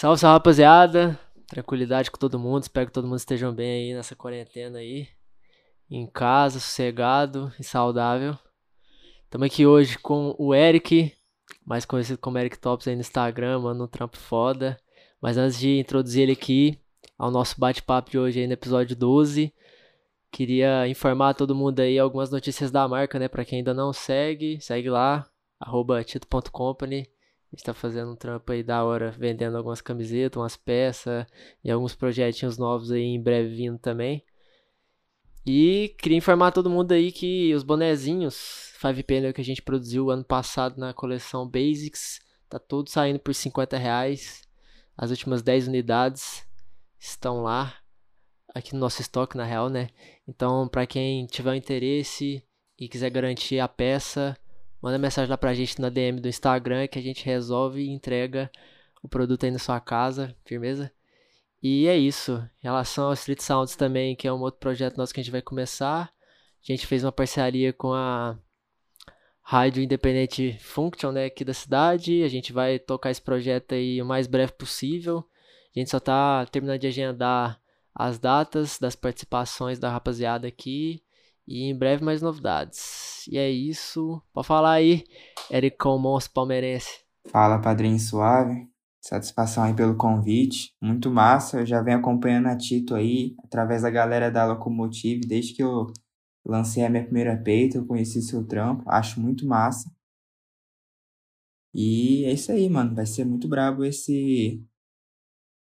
Salve, salve, rapaziada. Tranquilidade com todo mundo. Espero que todo mundo esteja bem aí nessa quarentena aí. Em casa, sossegado e saudável. Estamos aqui hoje com o Eric, mais conhecido como Eric Tops aí no Instagram, mano, um trampo foda. Mas antes de introduzir ele aqui ao nosso bate-papo de hoje aí no episódio 12, queria informar todo mundo aí algumas notícias da marca, né? Pra quem ainda não segue, segue lá, arroba tito.company. A gente tá fazendo um trampo aí da hora, vendendo algumas camisetas, umas peças e alguns projetinhos novos aí em breve vindo também. E queria informar todo mundo aí que os bonezinhos 5 Panel que a gente produziu ano passado na coleção Basics, tá tudo saindo por 50 reais. As últimas 10 unidades estão lá, aqui no nosso estoque na real, né? Então, para quem tiver interesse e quiser garantir a peça, Manda mensagem lá pra gente na DM do Instagram que a gente resolve e entrega o produto aí na sua casa, firmeza? E é isso. Em relação ao Street Sounds também, que é um outro projeto nosso que a gente vai começar. A gente fez uma parceria com a Rádio Independente Function, né, aqui da cidade. A gente vai tocar esse projeto aí o mais breve possível. A gente só tá terminando de agendar as datas das participações da rapaziada aqui. E em breve mais novidades. E é isso. Pode falar aí, Ericão Monstro Palmeirense. Fala, padrinho suave. Satisfação aí pelo convite. Muito massa. Eu já venho acompanhando a Tito aí, através da galera da Locomotive, desde que eu lancei a minha primeira peita, eu conheci seu trampo. Acho muito massa. E é isso aí, mano. Vai ser muito brabo esse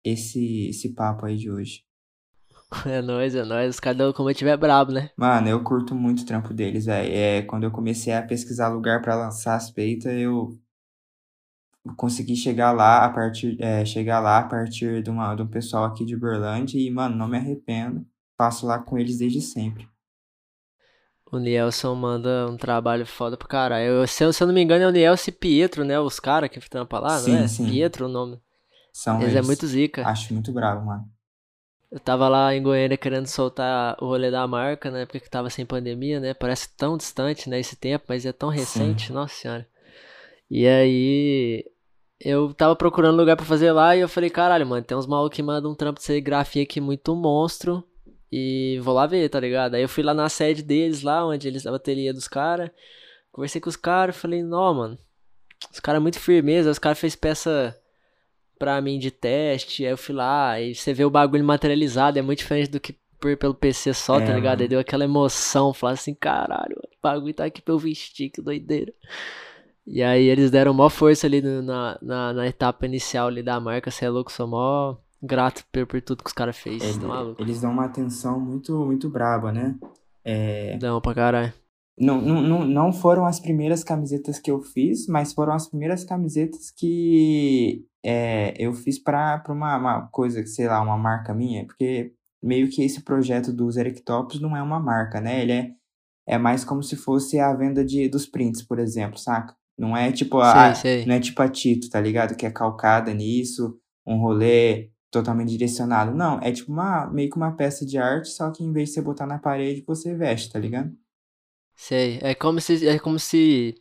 esse esse papo aí de hoje. É nóis, é nóis. Os caras da Locomotive é brabo, né? Mano, eu curto muito o trampo deles, velho. É, quando eu comecei a pesquisar lugar para lançar as peitas, eu consegui chegar lá a partir, é, chegar lá a partir de, uma, de um pessoal aqui de Berlândia e, mano, não me arrependo. Passo lá com eles desde sempre. O Nielson manda um trabalho foda pro caralho. Eu, se, eu, se eu não me engano, é o Nielson e Pietro, né? Os caras que trampam lá, sim, não é? Sim. Pietro o nome. São eles. É eles é muito zica. Acho muito bravo, mano. Eu tava lá em Goiânia querendo soltar o rolê da marca, né? Porque tava sem pandemia, né? Parece tão distante, né? Esse tempo, mas é tão recente, Sim. nossa senhora. E aí, eu tava procurando lugar para fazer lá e eu falei, caralho, mano, tem uns malucos que mandam um trampo de serigrafia aqui muito monstro. E vou lá ver, tá ligado? Aí eu fui lá na sede deles, lá onde eles, a ateliê dos caras. Conversei com os caras, falei, não, mano. Os caras muito firmeza, os caras fez peça pra mim de teste, aí eu fui lá, e você vê o bagulho materializado, é muito diferente do que por, pelo PC só, tá é, tá ligado? Aí deu aquela emoção, falar assim, caralho, o bagulho tá aqui pra eu vestir, que doideira. E aí eles deram maior força ali na, na, na, etapa inicial ali da marca, você é louco, sou mó grato por, por tudo que os caras fez, é, tá maluco? Eles dão uma atenção muito, muito braba, né? É... Dão pra caralho. Não, não, não foram as primeiras camisetas que eu fiz, mas foram as primeiras camisetas que é, eu fiz para uma, uma coisa, sei lá, uma marca minha, porque meio que esse projeto dos Erectops não é uma marca, né? Ele é, é mais como se fosse a venda de, dos prints, por exemplo, saca? Não é tipo a, sei, sei. não é tipo a Tito, tá ligado? Que é calcada nisso, um rolê totalmente direcionado. Não, é tipo uma meio que uma peça de arte, só que em vez de você botar na parede, você veste, tá ligado? Sei, é como se é como se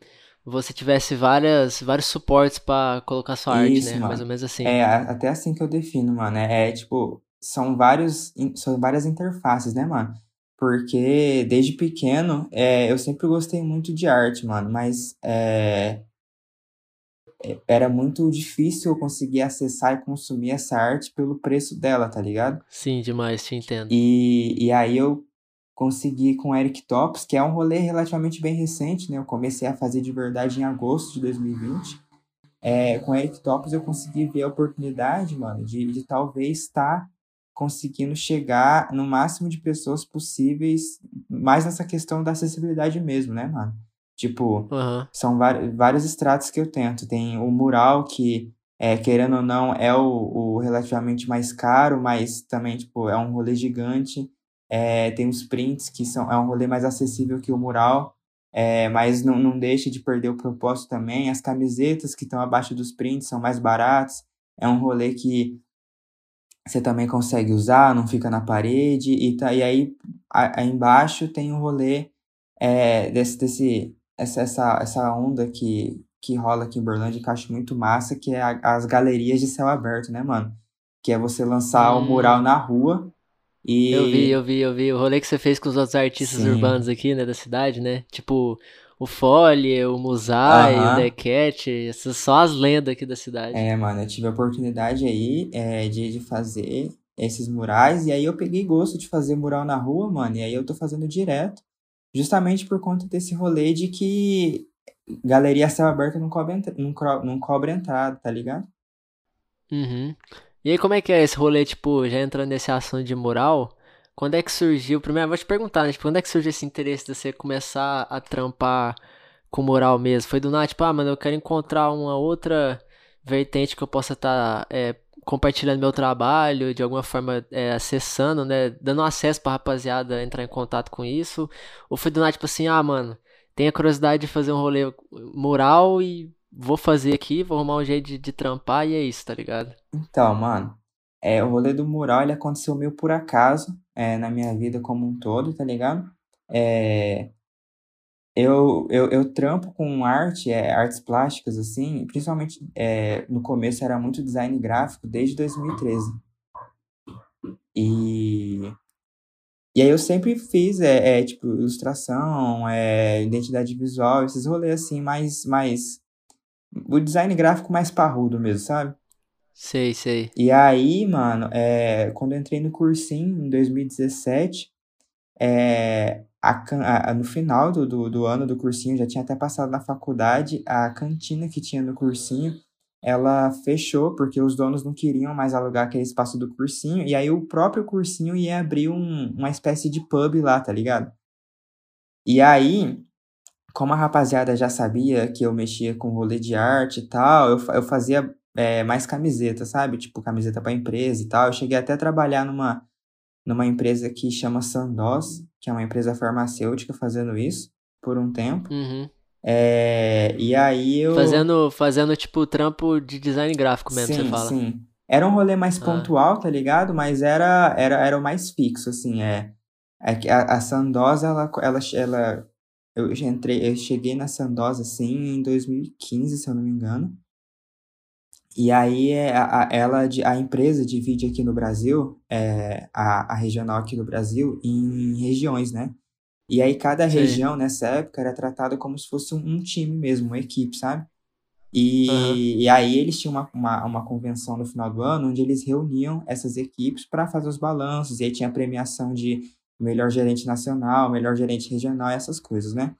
você tivesse várias vários suportes para colocar sua Isso, arte, né? Mano. Mais ou menos assim. É até assim que eu defino, mano. É, é tipo são vários são várias interfaces, né, mano? Porque desde pequeno é, eu sempre gostei muito de arte, mano, mas é, é era muito difícil eu conseguir acessar e consumir essa arte pelo preço dela, tá ligado? Sim, demais, te entendo. E, e aí eu consegui com Eric Tops, que é um rolê relativamente bem recente, né? Eu comecei a fazer de verdade em agosto de 2020. É, com Eric Tops eu consegui ver a oportunidade, mano, de, de talvez estar tá conseguindo chegar no máximo de pessoas possíveis, mais nessa questão da acessibilidade mesmo, né, mano? Tipo, uhum. são vários estratos que eu tento. Tem o mural que, é, querendo ou não, é o, o relativamente mais caro, mas também, tipo, é um rolê gigante. É, tem os prints, que são, é um rolê mais acessível que o mural, é, mas não, não deixa de perder o propósito também. As camisetas que estão abaixo dos prints são mais baratas. É um rolê que você também consegue usar, não fica na parede. E, tá, e aí, aí embaixo tem um rolê é, desse, desse, essa, essa, essa onda que, que rola aqui em Berlândia que eu acho muito massa, que é a, as galerias de céu aberto, né, mano? Que é você lançar o um mural na rua e... Eu vi, eu vi, eu vi. O rolê que você fez com os outros artistas Sim. urbanos aqui, né, da cidade, né? Tipo, o Foley, o Musai, o Decat, essas só as lendas aqui da cidade. É, mano, eu tive a oportunidade aí é, de, de fazer esses murais, e aí eu peguei gosto de fazer mural na rua, mano, e aí eu tô fazendo direto, justamente por conta desse rolê de que galeria céu aberto não cobra, não, não cobra entrada, tá ligado? Uhum. E aí, como é que é esse rolê, tipo, já entrando nesse assunto de mural? Quando é que surgiu? Primeiro, eu vou te perguntar, né? Tipo, quando é que surgiu esse interesse de você começar a trampar com mural mesmo? Foi do nada, tipo, ah, mano, eu quero encontrar uma outra vertente que eu possa estar tá, é, compartilhando meu trabalho, de alguma forma é, acessando, né? Dando acesso pra rapaziada entrar em contato com isso? Ou foi do nada, tipo assim, ah, mano, tenho a curiosidade de fazer um rolê mural e vou fazer aqui, vou arrumar um jeito de, de trampar e é isso, tá ligado? Então, mano, é, o rolê do mural ele aconteceu meio por acaso é, na minha vida como um todo, tá ligado? É, eu, eu, eu trampo com arte, é, artes plásticas, assim, principalmente é, no começo era muito design gráfico desde 2013. E, e aí eu sempre fiz, é, é tipo, ilustração, é, identidade visual, esses rolês assim, mais, mais o design gráfico mais parrudo mesmo, sabe? Sei, sei. E aí, mano, é, quando eu entrei no cursinho, em 2017, é, a, a, no final do, do, do, ano do cursinho, já tinha até passado na faculdade, a cantina que tinha no cursinho, ela fechou porque os donos não queriam mais alugar aquele espaço do cursinho, e aí o próprio cursinho ia abrir um, uma espécie de pub lá, tá ligado? E aí, como a rapaziada já sabia que eu mexia com rolê de arte e tal, eu, eu fazia é, mais camiseta, sabe? Tipo, camiseta para empresa e tal. Eu cheguei até a trabalhar numa, numa empresa que chama Sandoz, que é uma empresa farmacêutica fazendo isso por um tempo. Uhum. É, e aí eu. Fazendo, fazendo tipo trampo de design gráfico mesmo, sim, você fala. Sim. Era um rolê mais ah. pontual, tá ligado? Mas era, era, era o mais fixo, assim. É, é que a, a Sandoz, ela, ela, ela eu entrei, eu cheguei na Sandoz assim em 2015, se eu não me engano. E aí é a, a, ela, a empresa divide aqui no Brasil, é, a, a regional aqui no Brasil, em regiões, né? E aí cada Sim. região nessa época era tratada como se fosse um, time mesmo, uma equipe, sabe? E, uhum. e aí eles tinham uma, uma, uma, convenção no final do ano onde eles reuniam essas equipes para fazer os balanços, e aí tinha premiação de melhor gerente nacional, melhor gerente regional, essas coisas, né?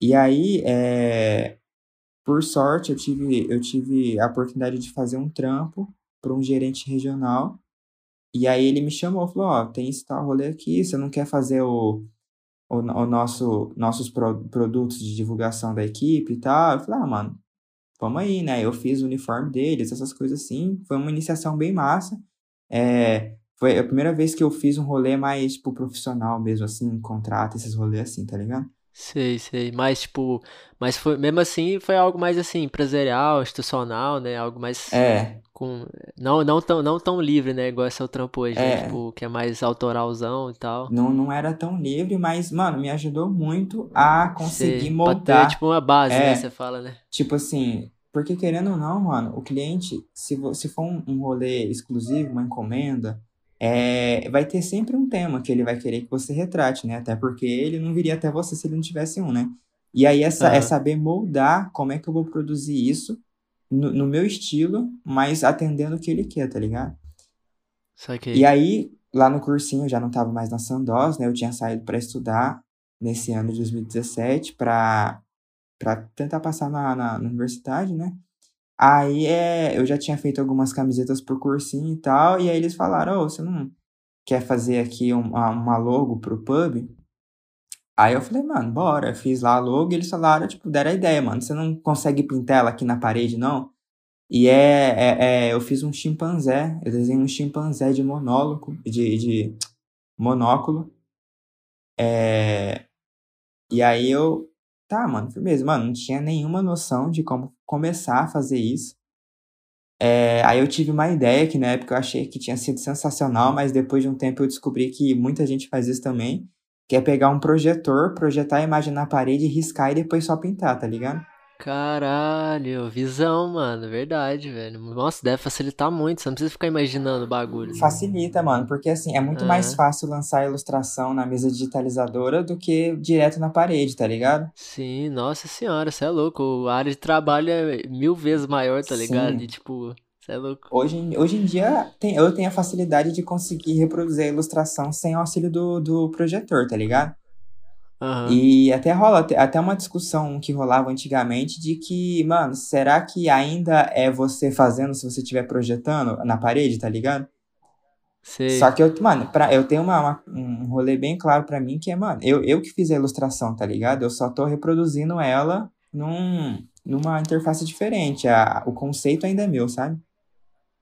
E aí, é, por sorte, eu tive, eu tive a oportunidade de fazer um trampo para um gerente regional. E aí ele me chamou, falou, ó, oh, tem esse tal rolê aqui, você não quer fazer o, o, o nosso, nossos pro, produtos de divulgação da equipe e tal? Eu falei, ah, mano, vamos aí, né? Eu fiz o uniforme deles, essas coisas assim. Foi uma iniciação bem massa. É, foi a primeira vez que eu fiz um rolê mais, tipo, profissional mesmo, assim, contrato, esses rolês assim, tá ligado? Sei, sei. Mas, tipo, mas foi, mesmo assim, foi algo mais, assim, empresarial, institucional, né? Algo mais É, com... Não, não, tão, não tão livre, né? Igual esse é o trampo hoje, né? é. Tipo, que é mais autoralzão e tal. Não, não era tão livre, mas, mano, me ajudou muito a conseguir Sei. Ter, tipo, uma base, né? É, Você fala, né? tipo assim, porque querendo ou não, mano, o cliente, se, se for um, um rolê exclusivo, uma encomenda, é, vai ter sempre um tema que ele vai querer que você retrate, né? Até porque ele não viria até você se ele não tivesse um, né? E aí essa, é saber moldar como é que eu vou produzir isso no, no meu estilo, mas atendendo o que ele quer, tá ligado? Saquei. E aí, lá no cursinho, eu já não tava mais na Sandoz, né? Eu tinha saído para estudar nesse ano de 2017 para para tentar passar na, na, na universidade, né? Aí é, eu já tinha feito algumas camisetas por cursinho e tal, e aí eles falaram, oh, você não quer fazer aqui uma, uma logo pro pub? Aí eu falei, mano, bora. Fiz lá a logo e eles falaram, tipo, deram a ideia, mano. Você não consegue pintar ela aqui na parede, não? E é, é, é eu fiz um chimpanzé, eu desenhei um chimpanzé de monólogo, de, de monóculo. É, e aí eu, Tá, mano, firmeza. Mano, não tinha nenhuma noção de como começar a fazer isso. É, aí eu tive uma ideia que na época eu achei que tinha sido sensacional, mas depois de um tempo eu descobri que muita gente faz isso também, que é pegar um projetor, projetar a imagem na parede, riscar e depois só pintar, tá ligado? Caralho, visão, mano, verdade, velho. Nossa, deve facilitar muito, você não precisa ficar imaginando o bagulho. Facilita, mano, porque assim, é muito mais Aham. fácil lançar a ilustração na mesa digitalizadora do que direto na parede, tá ligado? Sim, nossa senhora, você é louco. A área de trabalho é mil vezes maior, tá ligado? E Sim. tipo, você é louco. Hoje, em- hoje em dia, tem, eu tenho a facilidade de conseguir reproduzir a ilustração sem auxílio do, do projetor, tá ligado? Aham. E até rola até uma discussão que rolava antigamente de que, mano, será que ainda é você fazendo se você estiver projetando na parede, tá ligado? Só Sei. que eu, mano, pra, eu tenho uma, uma- um rolê bem claro pra mim que é, mano, eu, eu que fiz a ilustração, tá ligado? Eu só tô reproduzindo ela num, numa interface diferente. A, o conceito ainda é meu, sabe?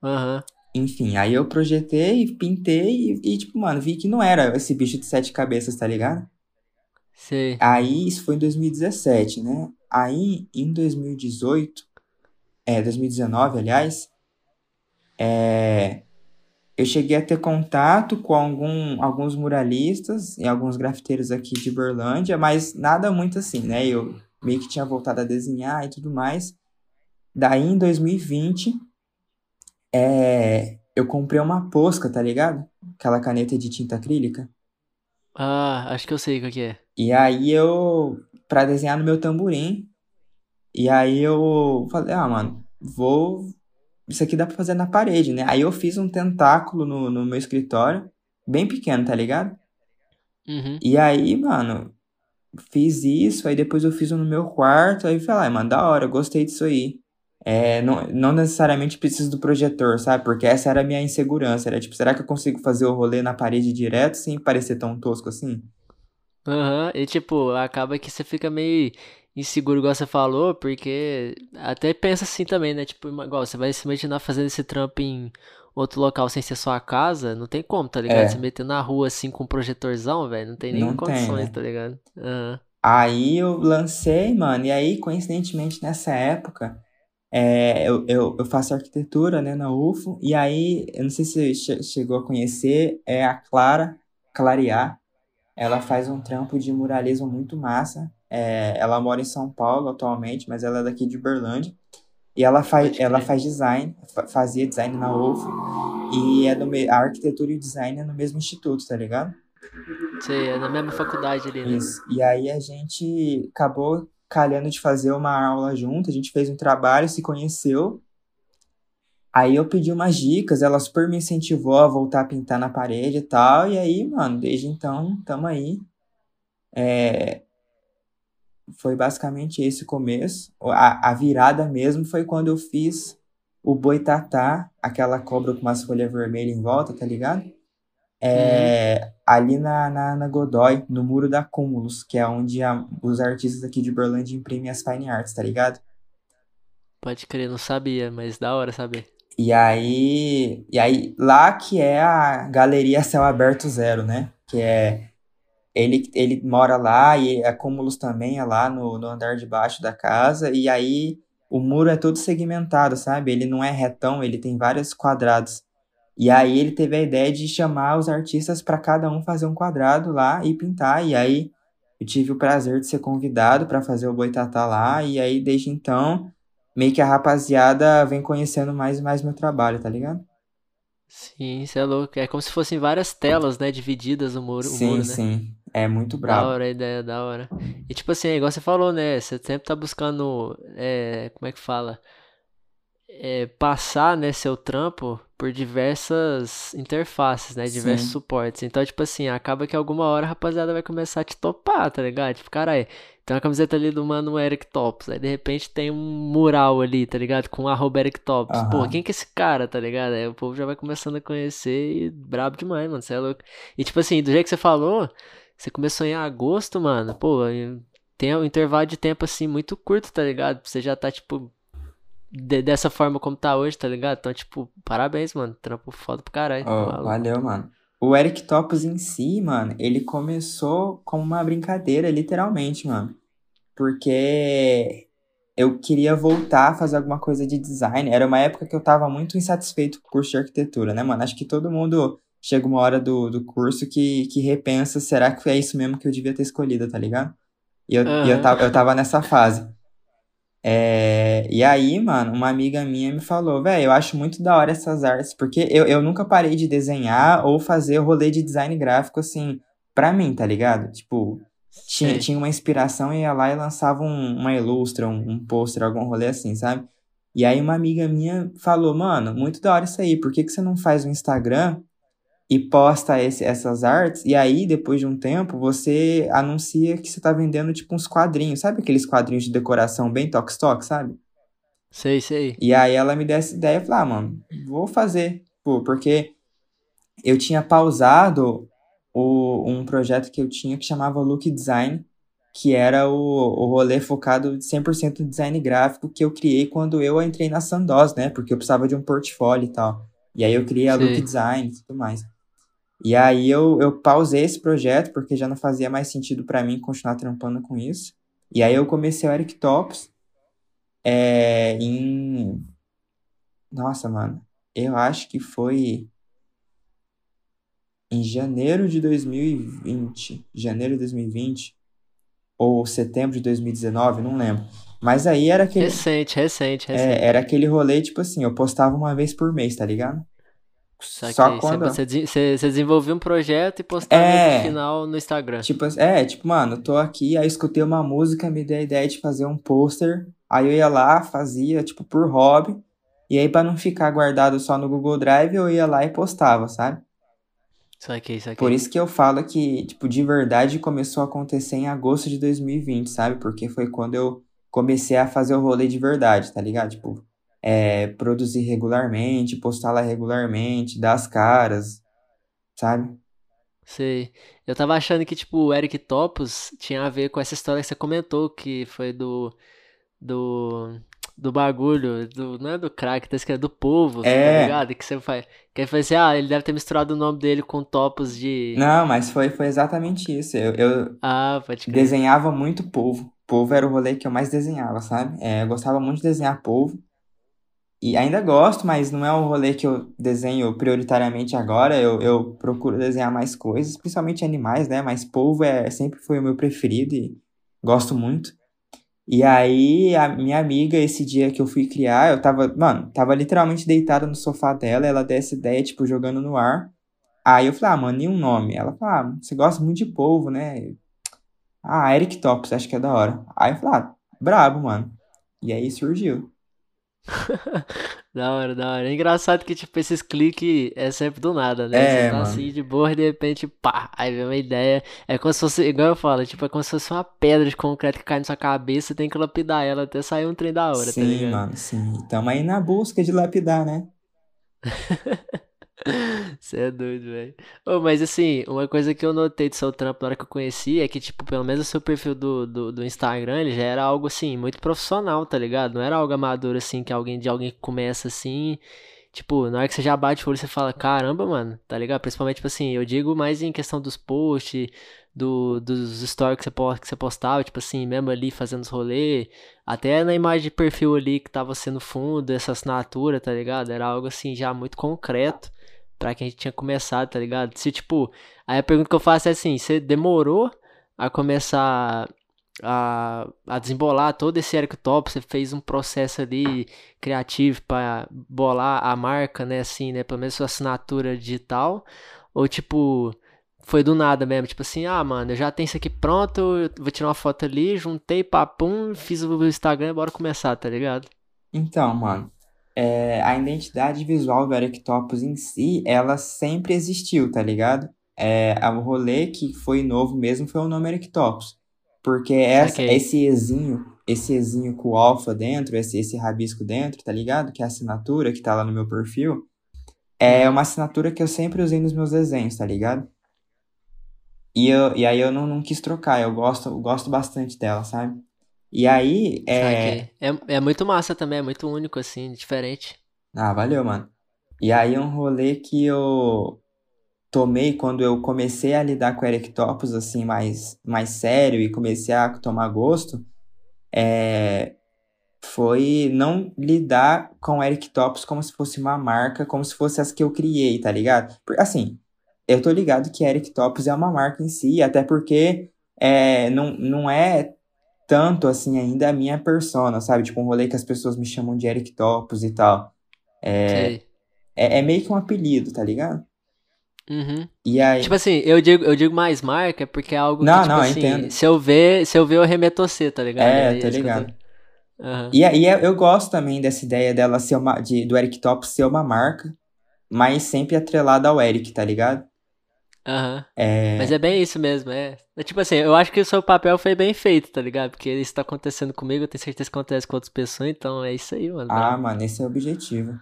Aham. Enfim, aí eu projetei, pintei e, e, tipo, mano, vi que não era esse bicho de sete cabeças, tá ligado? Sei. Aí, isso foi em 2017, né? Aí, em 2018, é, 2019, aliás, é, eu cheguei a ter contato com algum, alguns muralistas e alguns grafiteiros aqui de Berlândia, mas nada muito assim, né? Eu meio que tinha voltado a desenhar e tudo mais. Daí, em 2020, é, eu comprei uma Posca, tá ligado? Aquela caneta de tinta acrílica. Ah, acho que eu sei qual que é. E aí eu, pra desenhar no meu tamborim, e aí eu falei, ah, mano, vou. Isso aqui dá pra fazer na parede, né? Aí eu fiz um tentáculo no, no meu escritório, bem pequeno, tá ligado? Uhum. E aí, mano, fiz isso, aí depois eu fiz um no meu quarto, aí eu falei, ah, mano, da hora, gostei disso aí. É, não, não necessariamente preciso do projetor, sabe? Porque essa era a minha insegurança. Era tipo, será que eu consigo fazer o rolê na parede direto sem parecer tão tosco assim? Aham. E tipo, acaba que você fica meio inseguro, igual você falou, porque até pensa assim também, né? Tipo, igual você vai se imaginar fazendo esse trampo em outro local sem ser sua casa, não tem como, tá ligado? Se É, meter na rua assim com um projetorzão, velho, não tem nem não tem, condições, né? tá ligado? Aham. Aí eu lancei, mano, e aí, coincidentemente, nessa época, é, eu, eu, eu faço arquitetura, né, na UFO, e aí, eu não sei se você che- chegou a conhecer, é a Clara Clarear, ela faz um trampo de muralismo muito massa, é, ela mora em São Paulo atualmente, mas ela é daqui de Berlândia, e ela faz, ela faz design, fa- fazia design na UFO, e é do, a arquitetura e o design é no mesmo instituto, tá ligado? Sei, é na mesma faculdade ali, né? Isso. E aí a gente acabou calhando de fazer uma aula junto, a gente fez um trabalho, se conheceu. Aí eu pedi umas dicas, ela super me incentivou a voltar a pintar na parede e tal. E aí, mano, desde então, tamo aí. É, foi basicamente esse o começo. A, a virada mesmo foi quando eu fiz o boitatá, aquela cobra com umas folhas vermelhas em volta, tá ligado? Uhum. é, ali na, na, na Godoy, no Muro da Cúmulos, que é onde a- os artistas aqui de Berlândia imprimem as fine arts, tá ligado? Pode crer, não sabia, mas da hora saber. E aí, e aí, lá que é a Galeria Céu Aberto Zero, né? Que é, ele, ele mora lá e a Cúmulos também é lá no, no andar de baixo da casa, e aí o muro é todo segmentado, sabe? Ele não é retão, ele tem vários quadrados. E aí ele teve a ideia de chamar os artistas para cada um fazer um quadrado lá e pintar. E aí eu tive o prazer de ser convidado para fazer o Boitatá lá. E aí desde então, meio que a rapaziada vem conhecendo mais e mais meu trabalho, tá ligado? Sim, você é louco. É como se fossem várias telas, né, divididas o muro, o Sim, muro, né? sim. É muito Da brabo. hora a ideia, da hora. E tipo assim, igual você falou, né? Você sempre tá buscando, é, como é que fala? É, passar, né, seu trampo por diversas interfaces, né? Diversos Sim. suportes. Então, tipo assim, acaba que alguma hora a rapaziada vai começar a te topar, tá ligado? Tipo, caralho, tem uma camiseta ali do mano Eric Tops. Aí de repente tem um mural ali, tá ligado? Com arroba Eric Tops. Pô, quem que é esse cara, tá ligado? Aí o povo já vai começando a conhecer e brabo demais, mano. Você é louco. E tipo assim, do jeito que você falou, você começou em agosto, mano. Pô, tem um intervalo de tempo assim muito curto, tá ligado? Você já tá, tipo, de- dessa forma como tá hoje, tá ligado? Então, tipo, parabéns, mano. Trampo foda pro caralho, Oh, valeu, mano. O Eric Topos em si, mano, ele começou como uma brincadeira, literalmente, mano. Porque eu queria voltar a fazer alguma coisa de design. Era uma época que eu tava muito insatisfeito com o curso de arquitetura, né, mano? Acho que todo mundo chega uma hora do, do curso que, que repensa, será que é isso mesmo que eu devia ter escolhido, tá ligado? E eu, e eu tava, eu tava nessa fase. É, e aí, mano, uma amiga minha me falou, velho, eu acho muito da hora essas artes, porque eu, eu nunca parei de desenhar ou fazer rolê de design gráfico, assim, pra mim, tá ligado? Tipo, tinha, tinha uma inspiração e ia lá e lançava um, uma ilustra, um, um pôster, algum rolê assim, sabe? E aí uma amiga minha falou, mano, muito da hora isso aí, por que, que você não faz um Instagram e posta esse, essas artes, e aí, depois de um tempo, você anuncia que você tá vendendo, tipo, uns quadrinhos, sabe aqueles quadrinhos de decoração bem toque-toque, sabe? Sei, sei. E aí ela me deu essa ideia e falou, ah, mano, vou fazer, pô, porque eu tinha pausado o, um projeto que eu tinha que chamava Look Design, que era o, o rolê focado 100% no design gráfico que eu criei quando eu entrei na Sandoz, né? Porque eu precisava de um portfólio e tal. E aí eu criei a Sim. Look Design e tudo mais. E aí eu, eu pausei esse projeto porque já não fazia mais sentido para mim continuar trampando com isso. E aí eu comecei o Eric Tops é, em. Nossa, mano. Eu acho que foi em janeiro de 2020. Janeiro de 2020. Ou setembro de 2019, não lembro. Mas aí era aquele. Recente, recente, recente. É, era aquele rolê, tipo assim, eu postava uma vez por mês, tá ligado? Só quando... Você, você, você desenvolveu um projeto e postava é, no final no Instagram. Tipo, é, tipo, mano, eu tô aqui, aí escutei uma música, me deu a ideia de fazer um pôster, aí eu ia lá, fazia, tipo, por hobby, e aí pra não ficar guardado só no Google Drive, eu ia lá e postava, sabe? Isso aqui, isso aqui. Por isso que eu falo que, tipo, de verdade começou a acontecer em agosto de 2020, sabe? Porque foi quando eu comecei a fazer o rolê de verdade, tá ligado? Tipo, é, produzir regularmente, postar lá regularmente, dar as caras, sabe? Sei. Eu tava achando que, tipo, o Eric Topos tinha a ver com essa história que você comentou, que foi do. do. do bagulho, do, não é do crack, tá escrito do povo, tá é. tá ligado? Que você faz. Que foi assim, ah, ele deve ter misturado o nome dele com topos de. Não, mas foi, foi exatamente isso. Eu, eu ah, pode crer. desenhava muito povo. Povo era o rolê que eu mais desenhava, sabe? É, eu gostava muito de desenhar povo. E ainda gosto, mas não é um rolê que eu desenho prioritariamente agora. Eu, eu procuro desenhar mais coisas, principalmente animais, né? Mas polvo é, sempre foi o meu preferido e gosto muito. E aí, a minha amiga, esse dia que eu fui criar, eu tava, mano, tava literalmente deitada no sofá dela, ela deu essa ideia, tipo, jogando no ar. Aí eu falei, ah, mano, nenhum nome. Ela falou, ah, você gosta muito de polvo, né? Ah, Eric Tops, acho que é da hora. Aí eu falei, ah, brabo, mano. E aí surgiu. da hora, da hora. É engraçado que, tipo, esses cliques é sempre do nada, né? É, Você tá assim de boa e de repente, pá, aí vem uma ideia. É como se fosse, igual eu falo, tipo, é como se fosse uma pedra de concreto que cai na sua cabeça, você tem que lapidar ela até sair um trem da hora, tá sim, tá ligado? Sim, mano, sim. Tamo aí na busca de lapidar, né? Você é doido, velho. Oh, mas assim, uma coisa que eu notei do seu trampo na hora que eu conheci é que, tipo, pelo menos o seu perfil do, do, do, Instagram, ele já era algo, assim, muito profissional, tá ligado? Não era algo amador, assim, que alguém de alguém que começa assim. Tipo, na hora que você já bate o olho, você fala, caramba, mano, tá ligado? Principalmente, tipo assim, eu digo mais em questão dos posts, do, dos stories que você, que você postava, tipo assim, mesmo ali fazendo os rolês, até na imagem de perfil ali que tava sendo fundo, essa assinatura, tá ligado? Era algo assim já muito concreto pra quem tinha começado, tá ligado? Se, tipo, aí a pergunta que eu faço é assim, você demorou a começar a, a desembolar todo esse Eric Top, você fez um processo ali criativo para bolar a marca, né, assim, né, pelo menos sua assinatura digital, ou tipo, foi do nada mesmo, tipo assim, ah, mano, eu já tenho isso aqui pronto, vou tirar uma foto ali, juntei, papum, fiz o Instagram bora começar, tá ligado? Então, mano, é, a identidade visual do Erectopus em si, ela sempre existiu, tá ligado? É, o rolê que foi novo mesmo foi o nome Erectopus. Porque essa, okay. esse Ezinho, esse Ezinho com alfa dentro, esse, esse rabisco dentro, tá ligado? Que é a assinatura que tá lá no meu perfil, é uhum. uma assinatura que eu sempre usei nos meus desenhos, tá ligado? E, eu, e aí eu não, não quis trocar, eu gosto, eu gosto bastante dela, sabe? E aí, é... é... É muito massa também, é muito único, assim, diferente. Ah, valeu, mano. E aí um rolê que eu tomei quando eu comecei a lidar com Erectopus, assim, mais, mais sério e comecei a tomar gosto, é... foi não lidar com Erectopus como se fosse uma marca, como se fosse as que eu criei, tá ligado? Assim, eu tô ligado que Erectopus é uma marca em si, até porque é, não, não é tanto, assim, ainda a minha persona, sabe? Tipo, um rolê que as pessoas me chamam de Eric Topos e tal. É, é, é, meio que um apelido, tá ligado? Uhum. E aí... Tipo assim, eu digo, eu digo mais marca porque é algo não, que, tipo não, assim, entendo. se eu ver, se eu ver, eu remeto a você, tá ligado? É, é tô ligado. Tô... Uhum. E aí eu gosto também dessa ideia dela ser uma. De, do Eric Top ser uma marca, mas sempre atrelada ao Eric, tá ligado? Uhum. É... Mas é bem isso mesmo, é. é. Tipo assim, eu acho que o seu papel foi bem feito, tá ligado? Porque isso tá acontecendo comigo, eu tenho certeza que acontece com outras pessoas, então é isso aí, mano. Ah, mano, esse é o objetivo.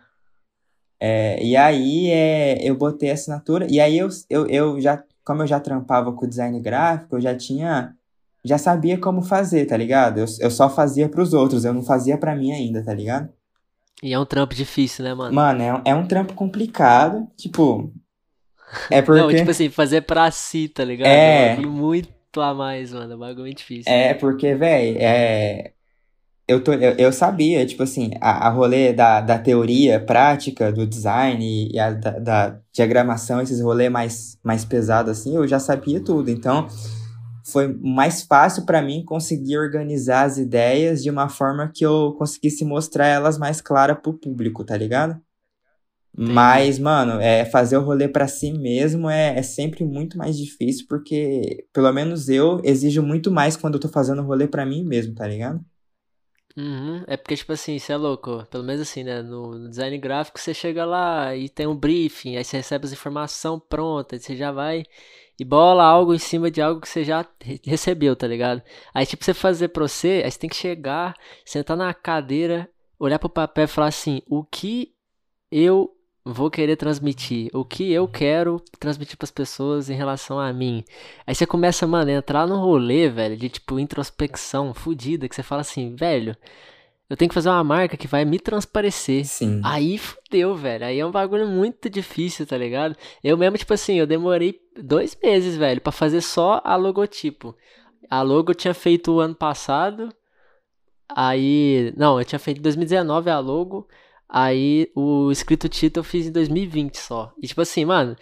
É, e aí é, eu botei a assinatura, e aí eu, eu, eu já, como eu já trampava com design gráfico, eu já tinha, já sabia como fazer, tá ligado? Eu, eu só fazia pros outros, eu não fazia pra mim ainda, tá ligado? E é um trampo difícil, né, mano? Mano, é, é um trampo complicado, tipo, é porque... Não, tipo assim, fazer pra si, tá ligado? É. é muito a mais, mano, é um bagulho muito difícil. É, porque, velho, é eu, tô, eu, eu sabia, tipo assim, a, a rolê da, da teoria prática, do design e a da, da diagramação, esses rolês mais, mais pesados, assim, eu já sabia tudo. Então, foi mais fácil para mim conseguir organizar as ideias de uma forma que eu conseguisse mostrar elas mais claras pro público, tá ligado? Entendi. Mas, mano, é, fazer o rolê para si mesmo é, é sempre muito mais difícil, porque, pelo menos eu, exijo muito mais quando eu tô fazendo o rolê para mim mesmo, tá ligado? Uhum. É porque, tipo assim, você é louco. Pelo menos assim, né? No, no, design gráfico, você chega lá e tem um briefing, aí você recebe as informações prontas, você já vai e bola algo em cima de algo que você já recebeu, tá ligado? Aí, tipo, você fazer pra você, aí você tem que chegar, sentar na cadeira, olhar pro papel e falar assim: o que eu vou querer transmitir, o que eu quero transmitir para as pessoas em relação a mim. Aí você começa, mano, a entrar no rolê, velho, de tipo introspecção fudida, que você fala assim, velho, eu tenho que fazer uma marca que vai me transparecer. Sim. Aí fudeu, velho. Aí é um bagulho muito difícil, tá ligado? Eu mesmo, tipo assim, eu demorei dois meses, velho, para fazer só a logotipo. A logo eu tinha feito o ano passado. Aí. Não, eu tinha feito em 2019 a logo. Aí o escrito título eu fiz em 2020 só. E tipo assim, mano,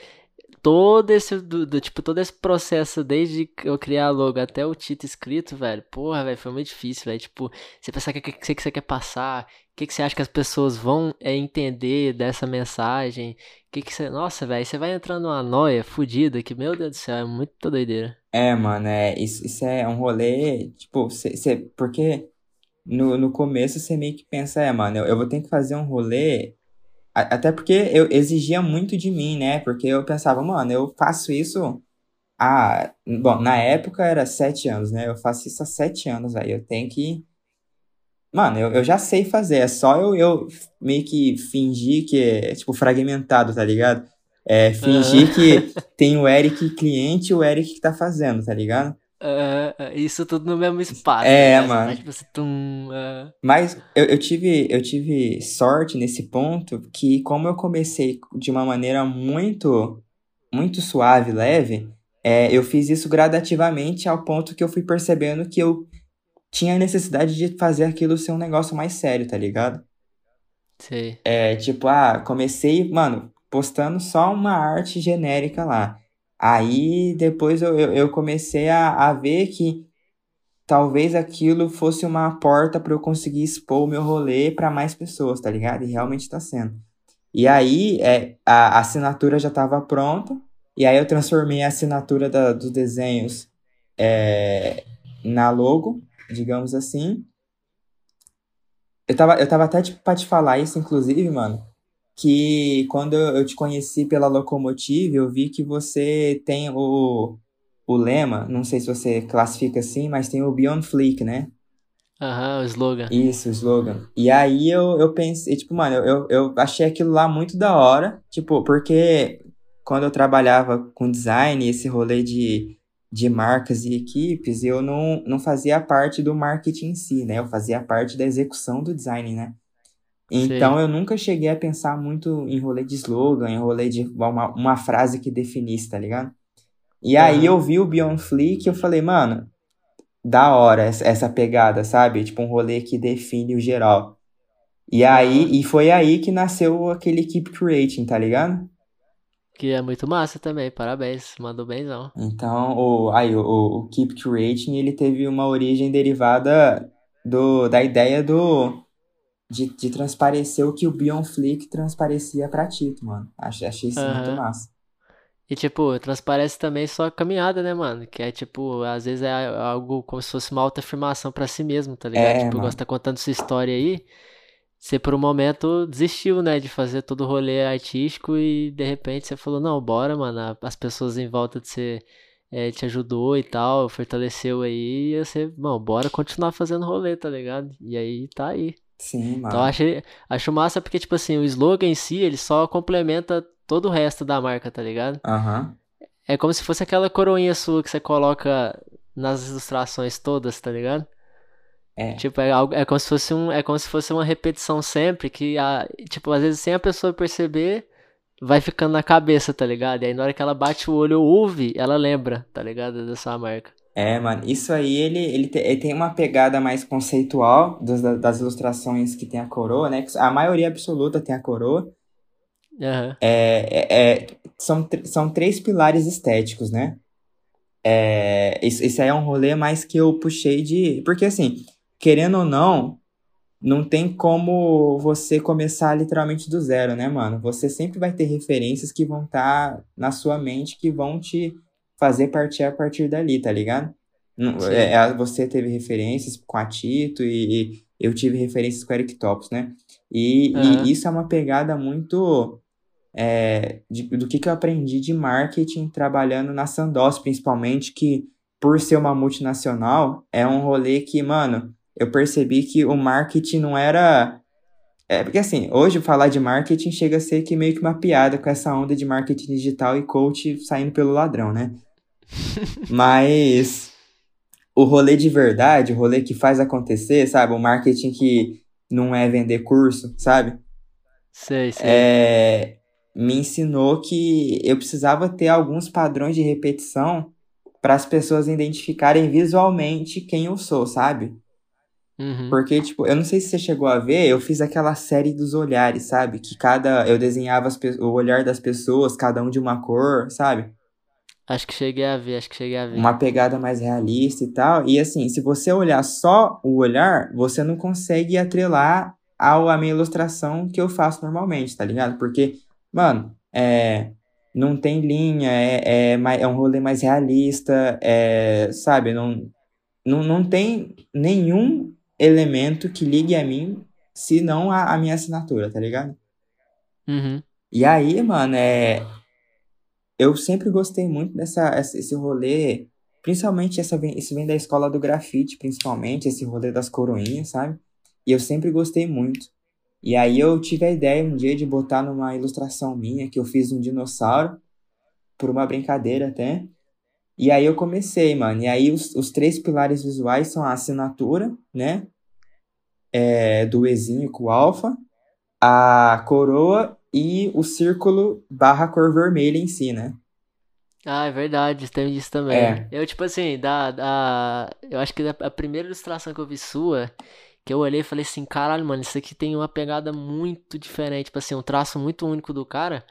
todo esse do, do, tipo todo esse processo desde eu criar a logo até o título escrito, velho. Porra, velho, foi muito difícil, velho. Tipo, você pensar que, que, que você quer passar, o que, que você acha que as pessoas vão é, entender dessa mensagem, que que você, nossa, velho, você vai entrando numa noia fodida que meu Deus do céu, é muito doideira. É, mano, é, isso, isso é um rolê, tipo, você, porque no, no começo você meio que pensa, é, mano, eu, eu vou ter que fazer um rolê. Até porque eu exigia muito de mim, né? Porque eu pensava, mano, eu faço isso há. Bom, na época era sete anos, né? Eu faço isso há sete anos, aí eu tenho que. Mano, eu, eu já sei fazer, é só eu, eu meio que fingir que é, tipo, fragmentado, tá ligado? É, fingir uhum. que tem o Eric cliente e o Eric que tá fazendo, tá ligado? Uh, isso tudo no mesmo espaço. É, né? mano. Tipo, você, tum, uh... Mas eu, eu, tive, eu tive sorte nesse ponto que, como eu comecei de uma maneira muito, muito suave, leve, é, eu fiz isso gradativamente ao ponto que eu fui percebendo que eu tinha necessidade de fazer aquilo ser um negócio mais sério, tá ligado? Sim. É, tipo, ah, comecei, mano, postando só uma arte genérica lá. Aí depois eu, eu, comecei a, a ver que talvez aquilo fosse uma porta para eu conseguir expor o meu rolê para mais pessoas, tá ligado? E realmente tá sendo. E aí é, a, a assinatura já estava pronta, e aí eu transformei a assinatura da, dos desenhos é, na logo, digamos assim. Eu tava, eu tava até tipo, pra te falar isso, inclusive, mano que quando eu te conheci pela Locomotive, eu vi que você tem o, o lema, não sei se você classifica assim, mas tem o Beyond Flick, né? Aham, o slogan. Isso, o slogan. E aí eu, eu pensei, tipo, mano, eu, eu achei aquilo lá muito da hora, tipo, porque quando eu trabalhava com design, esse rolê de, de marcas e equipes, eu não, não fazia parte do marketing em si, né? Eu fazia parte da execução do design, né? Então eu nunca cheguei a pensar muito em rolê de slogan, em rolê de uma, uma frase que definisse, tá ligado? E aí eu vi o Beyond Flick e eu falei, mano, da hora essa pegada, sabe? Tipo um rolê que define o geral. E aí, e foi aí que nasceu aquele Keep Creating, tá ligado? Que é muito massa também, parabéns, mandou benzão. Então, o, aí, o, o Keep Curating, ele teve uma origem derivada do, da ideia do de, de transparecer o que o Beyond Flick transparecia pra Tito, mano. Achei, achei isso muito massa. E, tipo, transparece também sua caminhada, né, mano? Que é, tipo, às vezes é algo como se fosse uma autoafirmação para si mesmo, tá ligado? É, tipo, você tá contando sua história aí, você por um momento desistiu, né, de fazer todo o rolê artístico e de repente você falou, não, bora, mano, as pessoas em volta de você é, te ajudou e tal, fortaleceu aí, e você, bom, bora continuar fazendo rolê, tá ligado? E aí tá aí. Sim, mano. Então acho, acho massa porque, tipo assim, o slogan em si, ele só complementa todo o resto da marca, tá ligado? Aham. Uhum. É como se fosse aquela coroinha sua que você coloca nas ilustrações todas, tá ligado? É. Tipo, é, algo, é como se fosse um, é como se fosse uma repetição sempre que a, tipo, às vezes sem a pessoa perceber, vai ficando na cabeça, tá ligado? E aí na hora que ela bate o olho ou ouve, ela lembra, tá ligado? Da sua marca. É, mano, isso aí ele, ele, te, ele tem uma pegada mais conceitual das, das ilustrações que tem a coroa, né? A maioria absoluta tem a coroa. Uhum. É, é, é, são, são três pilares estéticos, né? É, isso, isso aí é um rolê mais que eu puxei de. Porque, assim, querendo ou não, não tem como você começar literalmente do zero, né, mano? Você sempre vai ter referências que vão estar tá na sua mente que vão te fazer partir a partir dali, tá ligado? É, é, você teve referências com a Tito e, e eu tive referências com o Eric Tops, né? E, uhum. e isso é uma pegada muito é, de, do que, que eu aprendi de marketing trabalhando na Sandoz, principalmente, que por ser uma multinacional, é um rolê que, mano, eu percebi que o marketing não era. É, porque assim, hoje falar de marketing chega a ser que meio que uma piada com essa onda de marketing digital e coach saindo pelo ladrão, né? Mas o rolê de verdade, o rolê que faz acontecer, sabe? O marketing que não é vender curso, sabe? Sei, sei. É, me ensinou que eu precisava ter alguns padrões de repetição para as pessoas identificarem visualmente quem eu sou, sabe? Uhum. Porque, tipo, eu não sei se você chegou a ver, eu fiz aquela série dos olhares, sabe? Que cada. Eu desenhava as, o olhar das pessoas, cada um de uma cor, sabe? Acho que cheguei a ver, acho que cheguei a ver. Uma pegada mais realista e tal. E assim, se você olhar só o olhar, você não consegue atrelar ao, a minha ilustração que eu faço normalmente, tá ligado? Porque, mano, é, não tem linha, é, é, é um rolê mais realista, é, sabe? Não, não, não tem nenhum elemento que ligue a mim, se não a, a minha assinatura, tá ligado? Uhum. E aí, mano, é eu sempre gostei muito dessa esse rolê, principalmente essa vem, isso vem da escola do grafite, principalmente esse rolê das coroinhas, sabe? E eu sempre gostei muito. E aí eu tive a ideia um dia de botar numa ilustração minha que eu fiz um dinossauro por uma brincadeira até. E aí eu comecei, mano. E aí os, os três pilares visuais são a assinatura, né? É, do Ezinho com o alfa, a coroa e o círculo barra cor vermelha em si, né? Ah, é verdade, tem isso também. É. Eu, tipo assim, da, da, eu acho que a primeira ilustração que eu vi sua, que eu olhei e falei assim, caralho, mano, isso aqui tem uma pegada muito diferente, tipo assim, um traço muito único do cara.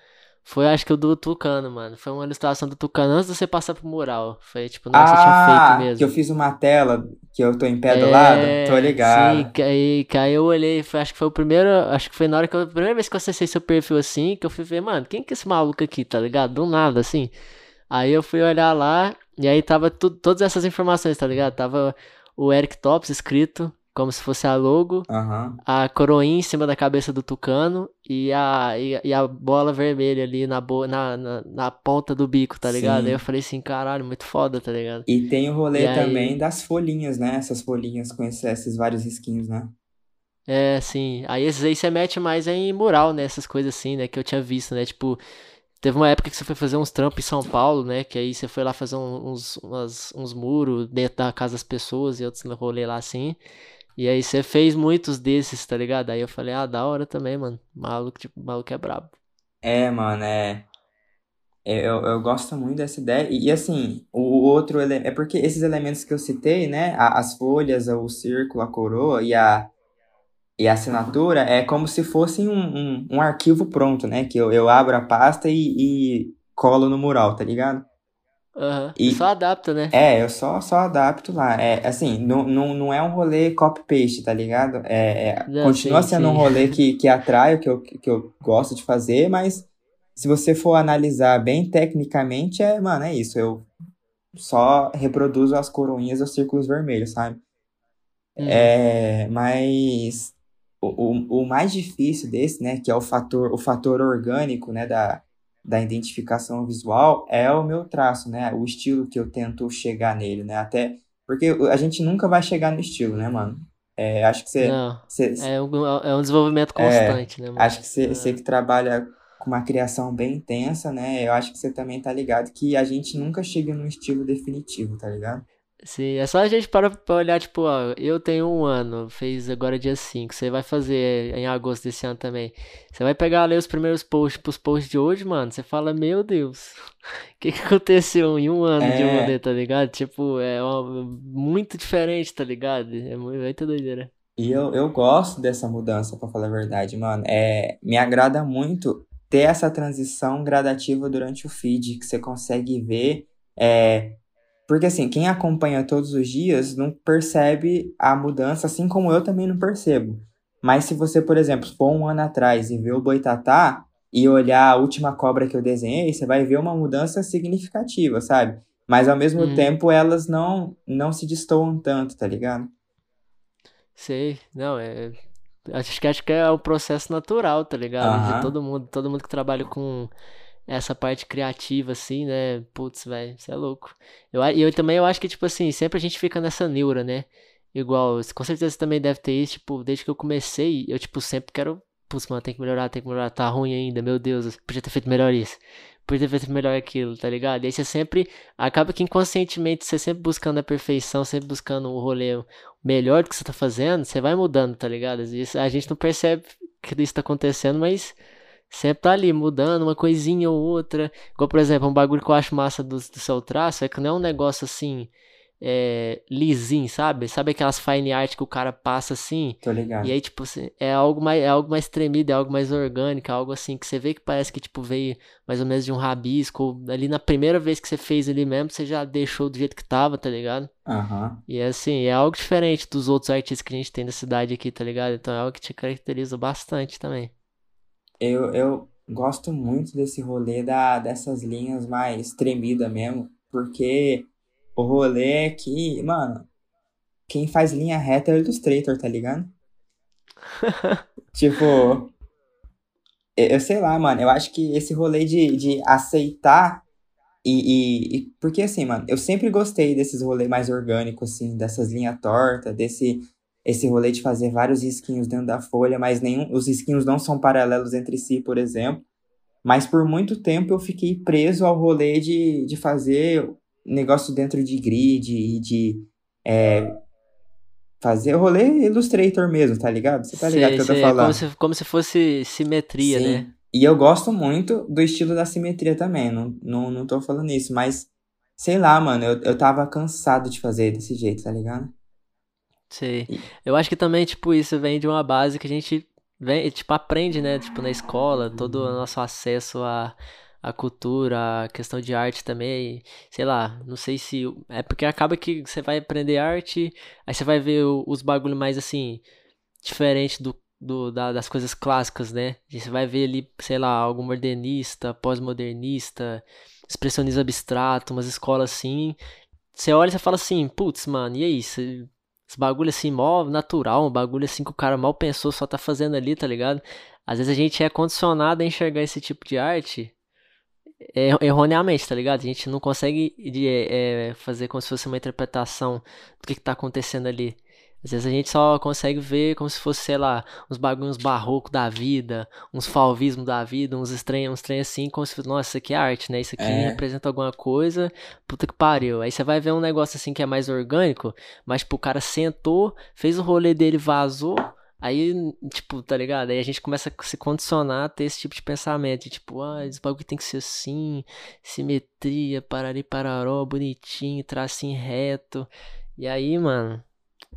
Foi, acho que o do Tucano, mano. Foi uma ilustração do Tucano antes de você passar pro mural. Foi tipo, não, ah, você tinha feito mesmo. que eu fiz uma tela que eu tô em pé do é, lado? Tô ligado. Sim, que aí, que aí eu olhei, foi, acho que foi o primeiro, acho que foi na hora que eu, a primeira vez que eu acessei seu perfil assim, que eu fui ver, mano, quem que é esse maluco aqui, tá ligado? Do nada, assim. Aí eu fui olhar lá, e aí tava tudo, todas essas informações, tá ligado? Tava o Eric Tops escrito, como se fosse a logo, uhum. a coroinha em cima da cabeça do tucano e a, e, e a bola vermelha ali na, bo, na, na, na, ponta do bico, tá ligado? Sim. Aí eu falei assim, caralho, muito foda, tá ligado? E tem o rolê e também aí... das folhinhas, né? Essas folhinhas com esses, esses vários risquinhos, né? É, sim. Aí esses aí você mete mais em mural, né? Essas coisas assim, né? Que eu tinha visto, né? Tipo, Teve uma época que você foi fazer uns trampos em São Paulo, né? Que aí você foi lá fazer uns, umas, uns muros dentro da casa das pessoas e outros rolê lá assim. E aí você fez muitos desses, tá ligado? Aí eu falei, ah, da hora também, mano. Maluco, tipo, maluco é brabo. É, mano, é. é. Eu, eu gosto muito dessa ideia. E, e assim, o outro elemento. É porque esses elementos que eu citei, né? As folhas, o círculo, a coroa e a. e assinatura é como se fosse um, um, um arquivo pronto, né? Que eu, eu abro a pasta e, e colo no mural, tá ligado? Uhum. E só adapta, né? É, eu só, só adapto lá. É, assim, não, não, não é um rolê copy-paste, tá ligado? É, é não, continua sim, sendo sim. um rolê que, que atrai, que eu, que eu gosto de fazer, mas se você for analisar bem tecnicamente, é, mano, é isso. Eu só reproduzo as coroinhas os círculos vermelhos, sabe? Hum. É, mas o, o, o mais difícil desse, né, que é o fator, o fator orgânico, né, da, da identificação visual é o meu traço, né? O estilo que eu tento chegar nele, né? Até porque a gente nunca vai chegar no estilo, né, mano? É, acho que você, é, um, é um desenvolvimento constante, é, né? Mano? Acho que você, é. você que trabalha com uma criação bem intensa, né? Eu acho que você também tá ligado que a gente nunca chega num estilo definitivo, tá ligado? Sim, é só a gente parar pra olhar, tipo, ó, eu tenho um ano, fez agora dia 5, você vai fazer em agosto desse ano também. Você vai pegar ler os primeiros posts pros posts de hoje, mano, você fala, meu Deus, o que que aconteceu em um ano é... de um tá ligado? Tipo, é uma, muito diferente, tá ligado? É muito doideira. E eu, eu gosto dessa mudança, pra falar a verdade, mano. É, me agrada muito ter essa transição gradativa durante o feed, que você consegue ver é, porque assim, quem acompanha todos os dias não percebe a mudança, assim como eu também não percebo. Mas se você, por exemplo, for um ano atrás e ver o Boitatá e olhar a última cobra que eu desenhei, você vai ver uma mudança significativa, sabe? Mas ao mesmo hum. tempo elas não não se destoam tanto, tá ligado? Sei, não, é. Acho que acho que é o processo natural, tá ligado? De todo mundo, todo mundo que trabalha com essa parte criativa, assim, né? Putz, velho, você é louco. Eu, eu também eu acho que, tipo assim, sempre a gente fica nessa neura, né? Igual, com certeza você também deve ter isso, tipo, desde que eu comecei, eu, tipo, sempre quero. Putz, mano, tem que melhorar, tem que melhorar, tá ruim ainda, meu Deus, podia ter feito melhor isso. Podia ter feito melhor aquilo, tá ligado? E aí você sempre. Acaba que inconscientemente você sempre buscando a perfeição, sempre buscando o rolê melhor do que você tá fazendo, você vai mudando, tá ligado? A gente não percebe que isso tá acontecendo, mas Sempre tá ali mudando uma coisinha ou outra. Igual, por exemplo, um bagulho que eu acho massa do, do seu traço é que não é um negócio assim. É, lisinho, sabe? Sabe aquelas fine art que o cara passa assim? Tô ligado. E aí, tipo, é algo mais, é algo mais tremido, é algo mais orgânico, é algo assim que você vê que parece que, tipo, veio mais ou menos de um rabisco. Ali na primeira vez que você fez ali mesmo, você já deixou do jeito que tava, tá ligado? Uhum. E assim, é algo diferente dos outros artistas que a gente tem da cidade aqui, tá ligado? Então é algo que te caracteriza bastante também eu, eu gosto muito desse rolê da, dessas linhas mais tremidas mesmo, porque o rolê é que, mano, quem faz linha reta é o Illustrator, tá ligado? tipo, eu sei lá, mano, eu acho que esse rolê de, de aceitar e, e, e, Porque assim, mano, eu sempre gostei desses rolês mais orgânicos, assim, dessas linhas tortas, desse esse rolê de fazer vários risquinhos dentro da folha, mas nenhum, os risquinhos não são paralelos entre si, por exemplo. Mas por muito tempo eu fiquei preso ao rolê de, de fazer negócio dentro de grid e de é, fazer o rolê Illustrator mesmo, tá ligado? Você tá ligado sei, que eu tô falando? Como se, como se fosse simetria, Sim. né? E eu gosto muito do estilo da simetria também, não, não, não tô falando isso, mas sei lá, mano, eu, eu tava cansado de fazer desse jeito, tá ligado? Sei. Eu acho que também, tipo, isso vem de uma base que a gente vem, tipo, aprende, né? Tipo, na escola, todo o nosso acesso à, à cultura, a questão de arte também. Sei lá, não sei se. É porque acaba que você vai aprender arte, aí você vai ver os bagulho mais assim, diferente do, do, da, das coisas clássicas, né? Você vai ver ali, sei lá, algo modernista, pós-modernista, expressionismo abstrato, umas escolas assim. Você olha e você fala assim, putz, mano, e aí? Você esse bagulho assim, mó natural, um bagulho assim que o cara mal pensou, só tá fazendo ali, tá ligado? Às vezes a gente é condicionado a enxergar esse tipo de arte é, erroneamente, tá ligado? A gente não consegue é, é, fazer como se fosse uma interpretação do que, que tá acontecendo ali. Às vezes a gente só consegue ver como se fosse, sei lá, uns bagulhos barrocos da vida, uns falvismos da vida, uns estranhos, uns estranhos assim, como se fosse, nossa, isso aqui é arte, né? Isso aqui é. representa alguma coisa, puta que pariu. Aí você vai ver um negócio assim que é mais orgânico, mas tipo, o cara sentou, fez o rolê dele, vazou, Aí, tipo, tá ligado? Aí a gente começa a se condicionar a ter esse tipo de pensamento. De, tipo, ah, esse bagulho tem que ser assim, simetria, parari pararó, bonitinho, tracinho reto. E aí, mano,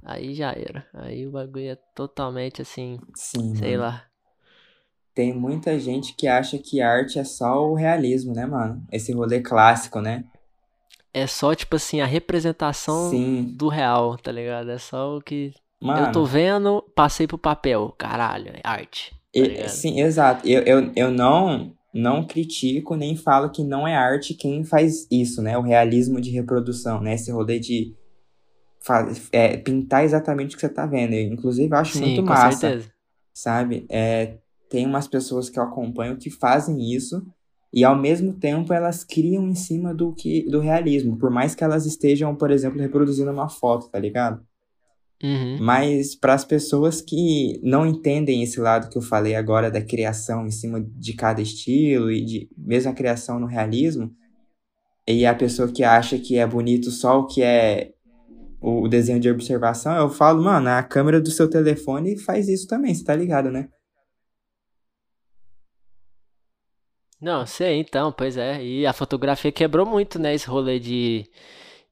aí já era. Aí o bagulho é totalmente assim, Sim, sei mano. lá. Tem muita gente que acha que arte é só o realismo, né, mano? Esse rolê clássico, né? É só, tipo assim, a representação Sim, do real, tá ligado? É só o que eu tô mano. vendo, passei pro papel. Caralho, é arte, tá E- sim, exato. Eu, eu, eu não, não critico nem falo que não é arte quem faz isso, né? O realismo de reprodução, né? Esse rolê de fa- é, pintar exatamente o que você tá vendo. Eu, inclusive, eu acho Sim, muito massa, certeza. sabe? É, tem umas pessoas que eu acompanho que fazem isso e, ao mesmo tempo, elas criam em cima do que, do realismo, por mais que elas estejam, por exemplo, reproduzindo uma foto, tá ligado? Uhum. Mas para as pessoas que não entendem esse lado que eu falei agora da criação em cima de cada estilo e de mesmo a criação no realismo, e a pessoa que acha que é bonito só o que é o desenho de observação, eu falo, mano, a câmera do seu telefone faz isso também, você tá ligado, né? Não, sei, então, pois é. E a fotografia quebrou muito, né, esse rolê de,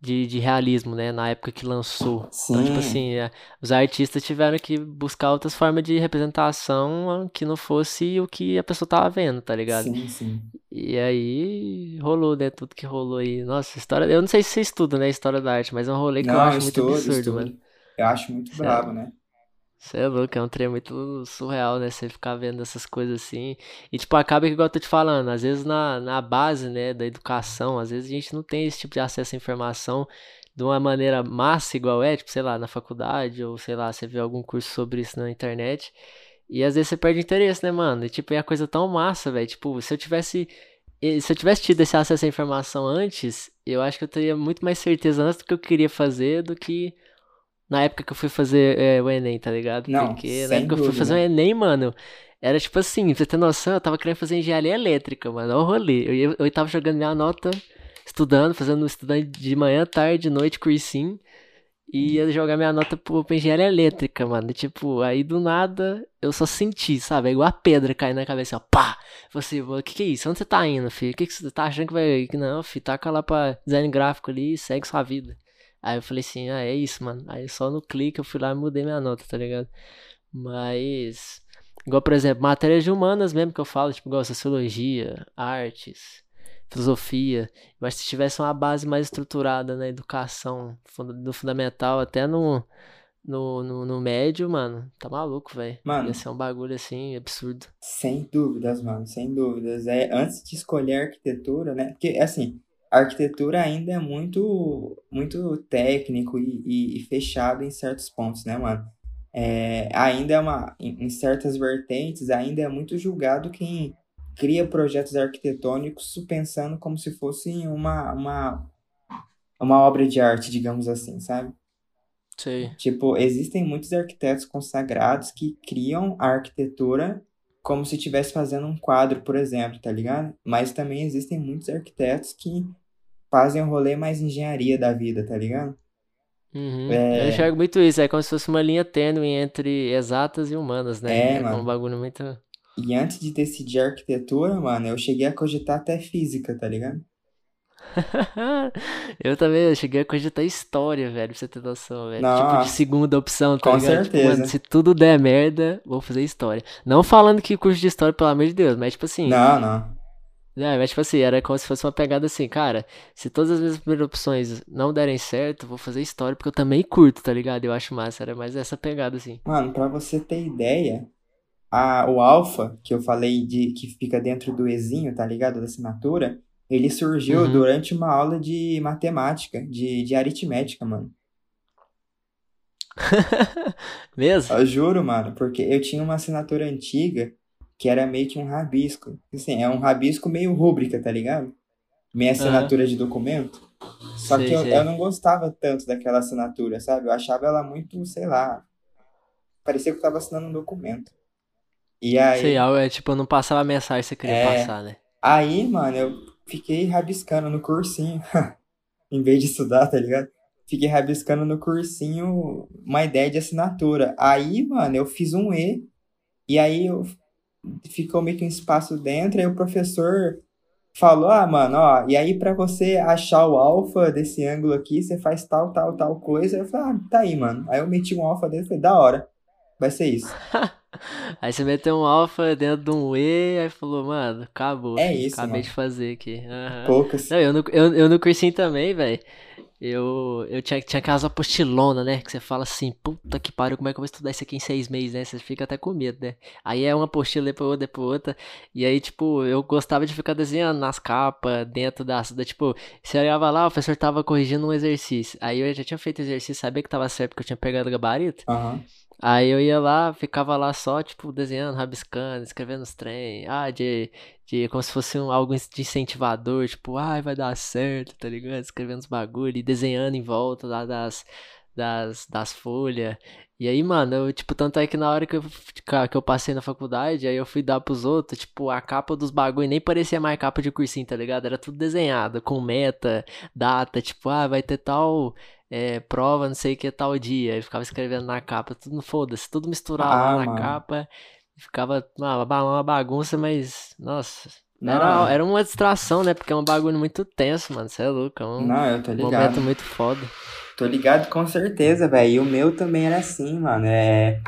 de, de realismo, né, na época que lançou. Então, tipo Sim, assim, é, os artistas tiveram que buscar outras formas de representação que não fosse o que a pessoa tava vendo, tá ligado? sim, sim. E aí rolou, né, tudo que rolou aí. Nossa, história. Eu não sei se você estuda, né, história da arte, mas é um rolê que eu Não, acho muito estudo, absurdo, mano. estudo. Eu acho muito Cê é brabo, né? Você é louco, é um trem muito surreal, né? Você ficar vendo essas coisas assim. E, tipo, acaba que, igual eu tô te falando, às vezes na, na base, né, da educação, às vezes a gente não tem esse tipo de acesso à informação de uma maneira massa, igual é, tipo, sei lá, na faculdade, ou sei lá, você vê algum curso sobre isso na internet. E às vezes você perde interesse, né, mano? E, tipo, é a coisa tão massa, velho. Tipo, se eu tivesse. Se eu tivesse tido esse acesso à informação antes, eu acho que eu teria muito mais certeza antes do que eu queria fazer do que na época que eu fui fazer é, o Enem, tá ligado? Não, Porque na época que eu fui fazer o. Enem, mano, era tipo assim, pra você ter noção, eu tava querendo fazer engenharia elétrica, mano, olha o rolê. Eu, ia- eu tava jogando minha nota, estudando, fazendo estudando de manhã, tarde, noite, cursinho, e ia jogar minha nota pro, pra engenharia elétrica, mano. E, tipo, aí do nada eu só senti, sabe? É igual a pedra caindo na cabeça, ó, pá! Você, o que que é isso? Onde você tá indo, filho? O que que você tá achando que vai. Não, filho, taca lá pra design gráfico ali e segue sua vida. Aí eu falei assim, ah, é isso, mano. Aí só no clique eu fui lá e mudei minha nota, tá ligado? Mas, igual, por exemplo, matérias de humanas mesmo que eu falo, tipo, igual sociologia, artes, filosofia. Que se tivesse uma base mais estruturada na educação, do fundamental até no, no, no, no médio, mano, tá maluco, velho. Ia Mano, ser um bagulho assim, absurdo. Sem dúvidas, mano, sem dúvidas. É, antes de escolher arquitetura, né? Porque, assim, a arquitetura ainda é muito, muito técnico e, e- e fechado em certos pontos, né, mano? É, ainda é uma, em, em certas vertentes, ainda é muito julgado quem cria projetos arquitetônicos pensando como se fosse uma, uma, uma obra de arte, digamos assim, sabe? Sei. Tipo, existem muitos arquitetos consagrados que criam a arquitetura como se estivesse fazendo um quadro, por exemplo, tá ligado? Mas também existem muitos arquitetos que fazem o rolê mais engenharia da vida, tá ligado? Uhum. Eu É, enxergo muito isso, é como se fosse uma linha tênue entre exatas e humanas, né? é, É como um mano. bagulho muito. E antes de decidir arquitetura, mano, eu cheguei a cogitar até física, tá ligado? Eu também, eu cheguei a cogitar história, velho, pra você ter noção, velho. Tipo, de segunda opção, tá com ligado? Tipo, mano, certeza. se tudo der merda, vou fazer história. Não falando que curso de história, pelo amor de Deus, mas tipo assim, Não, não. né, mas tipo assim, era como se fosse uma pegada assim, cara, se todas as minhas primeiras opções não derem certo, vou fazer história, porque eu também curto, tá ligado? Eu acho massa, era mais essa pegada, assim. Mano, pra você ter ideia, a, o alfa, que eu falei de que fica dentro do Ezinho, tá ligado? Da assinatura, ele surgiu Uhum. durante uma aula de matemática, de, de aritmética, mano. Mesmo? Eu juro, mano, porque eu tinha uma assinatura antiga que era meio que um rabisco. Assim, é um rabisco meio rúbrica, tá ligado? Minha assinatura de documento. Só que sei, eu, eu sei. não gostava tanto daquela assinatura, sabe? Eu achava ela muito, sei lá, parecia que eu tava assinando um documento. E Sei, aí, algo é tipo, não passava a mensagem que você queria é, passar, né? aí, mano, eu fiquei rabiscando no cursinho, em vez de estudar, tá ligado? Fiquei rabiscando no cursinho uma ideia de assinatura. Aí, mano, eu fiz um E, e aí eu ficou meio que um espaço dentro, aí o professor falou, ah, mano, ó, e aí pra você achar o alfa desse ângulo aqui, você faz tal, tal, tal coisa. Eu falei, ah, tá aí, mano. Aí eu meti um alfa e falei, da hora. Vai ser isso. aí você meteu um alfa dentro de um E, aí falou, mano, acabou. É isso, Acabei mano. de fazer aqui. Uhum. Poucas. Não, eu no, eu, eu no cursinho também, velho. Eu, eu tinha, tinha aquelas apostilonas, né? Que você fala assim, puta que pariu, como é que eu vou estudar isso aqui em seis meses, né? Você fica até com medo, né? Aí é uma apostila depois outra, depois outra. E aí, tipo, eu gostava de ficar desenhando nas capas, dentro das. Da, tipo, você olhava lá, o professor tava corrigindo um exercício. Aí eu já tinha feito exercício, sabia que tava certo, porque eu tinha pegado o gabarito. Aham. Aí eu ia lá, ficava lá só, tipo, desenhando, rabiscando, escrevendo os trem. Ah, de, de como se fosse um, algo de incentivador, tipo, ai, vai dar certo, tá ligado? Escrevendo os bagulho e desenhando em volta lá das, das, das folhas. E aí, mano, eu, tipo, tanto é que na hora que eu, que eu passei na faculdade, aí eu fui dar pros outros, tipo, a capa dos bagulho nem parecia mais capa de cursinho, tá ligado? Era tudo desenhado, com meta, data, tipo, ah, vai ter tal é, prova, não sei o que, tal dia. E ficava escrevendo na capa, tudo, foda-se, tudo misturado Ah, lá na mano. capa. Ficava uma, uma bagunça, mas, nossa, era, era uma distração, né? Porque é um bagulho muito tenso, mano, você é louco, é um não, eu tô ligado. momento muito foda. Tô ligado com certeza, velho. E o meu também era assim, mano. É...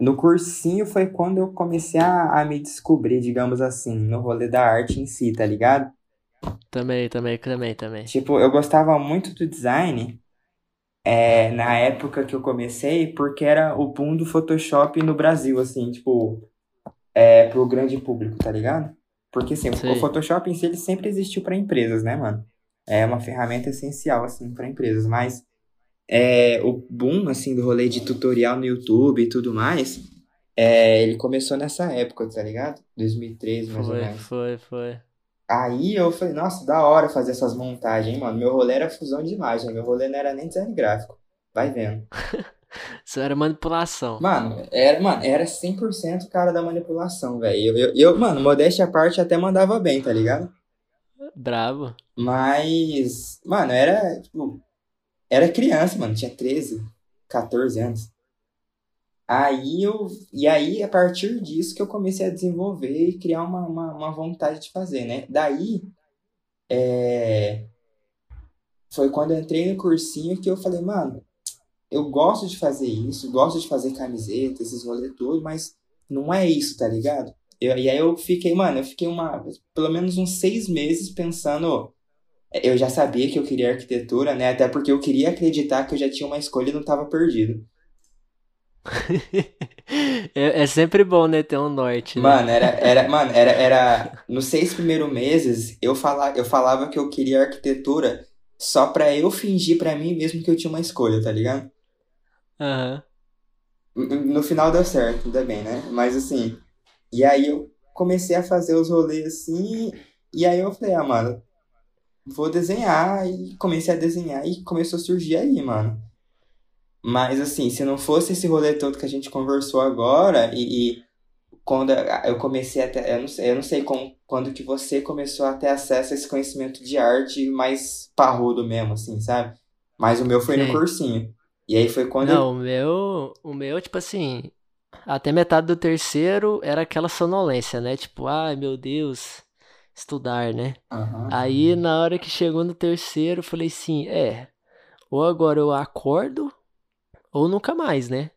No cursinho foi quando eu comecei a, a me descobrir, digamos assim, no rolê da arte em si, tá ligado? Também, também, também, também. Tipo, eu gostava muito do design é, na época que eu comecei, porque era o boom do Photoshop no Brasil, assim, tipo, é, pro grande público, tá ligado? Porque, assim, o Sei. Photoshop em si, ele sempre existiu para empresas, né, mano? É uma ferramenta essencial, assim, para empresas, mas é, o boom, assim, do rolê de tutorial no YouTube e tudo mais, é, ele começou nessa época, tá ligado? 2013, mais ou Foi, menos. foi, foi. Aí eu falei, nossa, da hora fazer essas montagens, hein, mano. Meu rolê era fusão de imagem, meu rolê não era nem design gráfico. Vai vendo. Isso era manipulação. Mano, era, mano, era 100% cara da manipulação, velho. Eu, eu, eu, mano, modéstia à parte, até mandava bem, tá ligado? Bravo. Mas, mano, era, tipo, era criança, mano, tinha 13, 14 anos. Aí eu, e aí, a partir disso que eu comecei a desenvolver e criar uma, uma, uma vontade de fazer, né? Daí, é, foi quando eu entrei no cursinho que eu falei, mano, eu gosto de fazer isso, gosto de fazer camiseta, esses rolês tudo, mas não é isso, tá ligado? Eu- e aí eu fiquei, mano, eu fiquei uma, pelo menos uns seis meses pensando. Eu já sabia que eu queria arquitetura, né? Até porque eu queria acreditar que eu já tinha uma escolha e não tava perdido. É, é sempre bom, né, ter um norte, né? Mano, era, era, mano, era, era, nos seis primeiros meses, eu falava, eu falava que eu queria arquitetura só pra eu fingir pra mim mesmo que eu tinha uma escolha, tá ligado? Aham. No final deu certo, ainda bem, né? Mas assim, e aí eu comecei a fazer os rolês assim, e aí eu falei, ah, mano, vou desenhar, e comecei a desenhar e começou a surgir aí, mano. Mas assim, se não fosse esse rolê todo que a gente conversou agora, e, e quando eu comecei a ter, eu não sei, eu não sei como, quando que você começou a ter acesso a esse conhecimento de arte mais parrudo mesmo, assim, sabe? Mas o meu foi no Sim. cursinho. E aí foi quando eu Não, o meu, o meu, tipo assim, até metade do terceiro era aquela sonolência, né? Tipo, ai meu Deus, estudar, né? Aham. Aí na hora que chegou no terceiro, eu falei assim, é, ou agora eu acordo, ou nunca mais, né?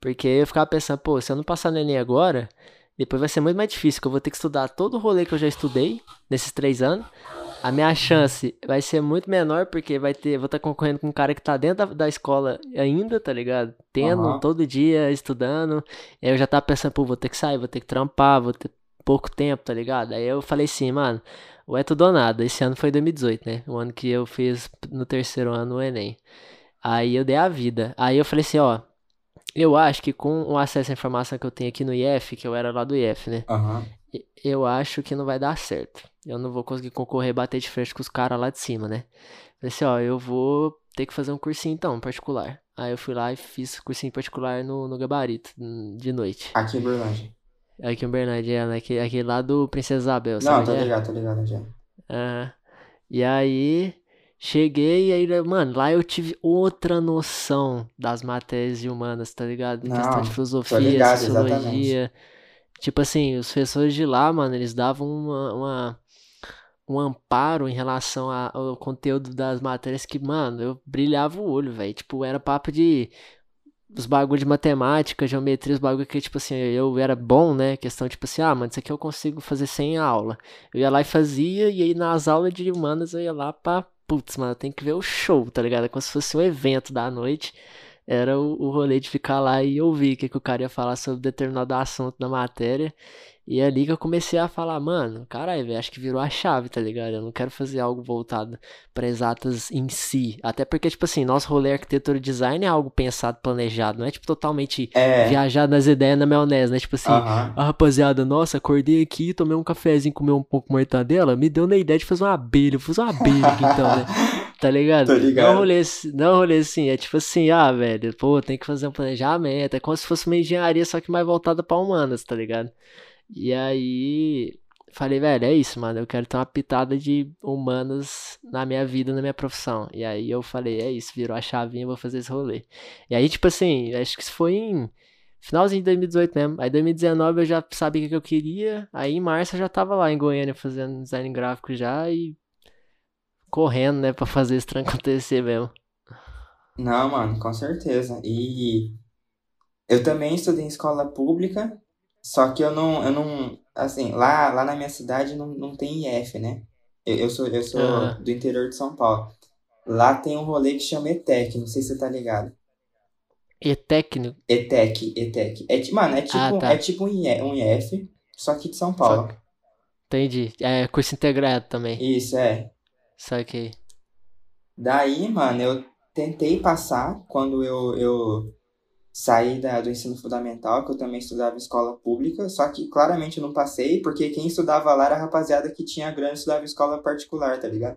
Porque eu ficava pensando, pô, se eu não passar no Enem agora, depois vai ser muito mais difícil, que eu vou ter que estudar todo o rolê que eu já estudei nesses três anos. A minha chance vai ser muito menor, porque vai ter, vou estar concorrendo com um cara que tá dentro da, da escola ainda, tá ligado? Tendo Aham. todo dia, estudando. E aí eu já tava pensando, pô, vou ter que sair, vou ter que trampar, vou ter pouco tempo, tá ligado? Aí eu falei assim, mano, ou é tudo ou nada. Esse ano foi 2018, né? O ano que eu fiz no terceiro ano o Enem. Aí eu dei a vida. Aí eu falei assim, ó, eu acho que com o acesso à informação que eu tenho aqui no IF, que eu era lá do IF, né? E- Eu acho que não vai dar certo. Eu não vou conseguir concorrer bater de frente com os caras lá de cima, né? Falei assim, ó, eu vou ter que fazer um cursinho então, particular. Aí eu fui lá e fiz cursinho particular no, no Gabarito, de noite. Aqui em Berlândia. Aqui em Bernardia, né? Aquele, aquele lá do Princesa Isabel, Não, sabe? tô onde é? ligado, tô ligado já. Aham. E aí, cheguei e aí, mano, lá eu tive outra noção das matérias humanas, tá ligado? Não, Questão de tô filosofia, ligado, sociologia. Tipo assim, os professores de lá, mano, eles davam uma, uma, um amparo em relação ao conteúdo das matérias que, mano, eu brilhava o olho, velho. Tipo, era papo de os bagulho de matemática, geometria, os bagulho que, tipo assim, eu era bom, né? Questão, tipo assim, ah, mano, isso aqui eu consigo fazer sem aula. Eu ia lá e fazia, e aí nas aulas de humanas eu ia lá pra, putz, mano, tem que ver o show, tá ligado? É como se fosse um evento da noite. Era o, o rolê de ficar lá e ouvir o que, que o cara ia falar sobre determinado assunto da matéria. E é ali que eu comecei a falar, mano, caralho, velho, acho que virou a chave, tá ligado? Eu não quero fazer algo voltado para exatas em si. Até porque, tipo assim, nosso rolê arquitetura e design é algo pensado, planejado, não é tipo totalmente é. viajado nas ideias na maionese, né? Tipo assim, uh -huh. ah, rapaziada, nossa, acordei aqui, tomei um cafezinho, comi um pouco mortadela, me deu na ideia de fazer uma abelha, eu fiz uma abelha aqui então, né? Tá ligado? Tô ligado. Não rolê, não rolê assim, é tipo assim, ah, velho, pô, tem que fazer um planejamento, é como se fosse uma engenharia, só que mais voltada para humanas, tá ligado? E aí falei, velho, é isso, mano. Eu quero ter uma pitada de humanos na minha vida, na minha profissão. E aí eu falei, é isso, virou a chavinha, vou fazer esse rolê. E aí, tipo assim, acho que isso foi em finalzinho de 2018 mesmo. Aí 2019 eu já sabia o que eu queria. Aí em março eu já tava lá em Goiânia fazendo design gráfico já e correndo, né, pra fazer esse trem acontecer mesmo. Não, mano, com certeza. E eu também estudei em escola pública só que eu não, eu não, assim, lá, lá na minha cidade não, não tem IF, né? Eu, eu sou, eu sou uhum. do interior de São Paulo. Lá tem um rolê que chama ETEC, não sei se você tá ligado. ETEC? ETEC, ETEC. É, mano, é tipo, ah, tá. é tipo um IF, só que de São Paulo. Só... Entendi. É curso integrado também. Isso, é. Saquei. Daí, mano, eu tentei passar quando eu, eu saí da, do ensino fundamental, que eu também estudava em escola pública, só que claramente eu não passei, porque quem estudava lá era a rapaziada que tinha grana e estudava escola particular, tá ligado?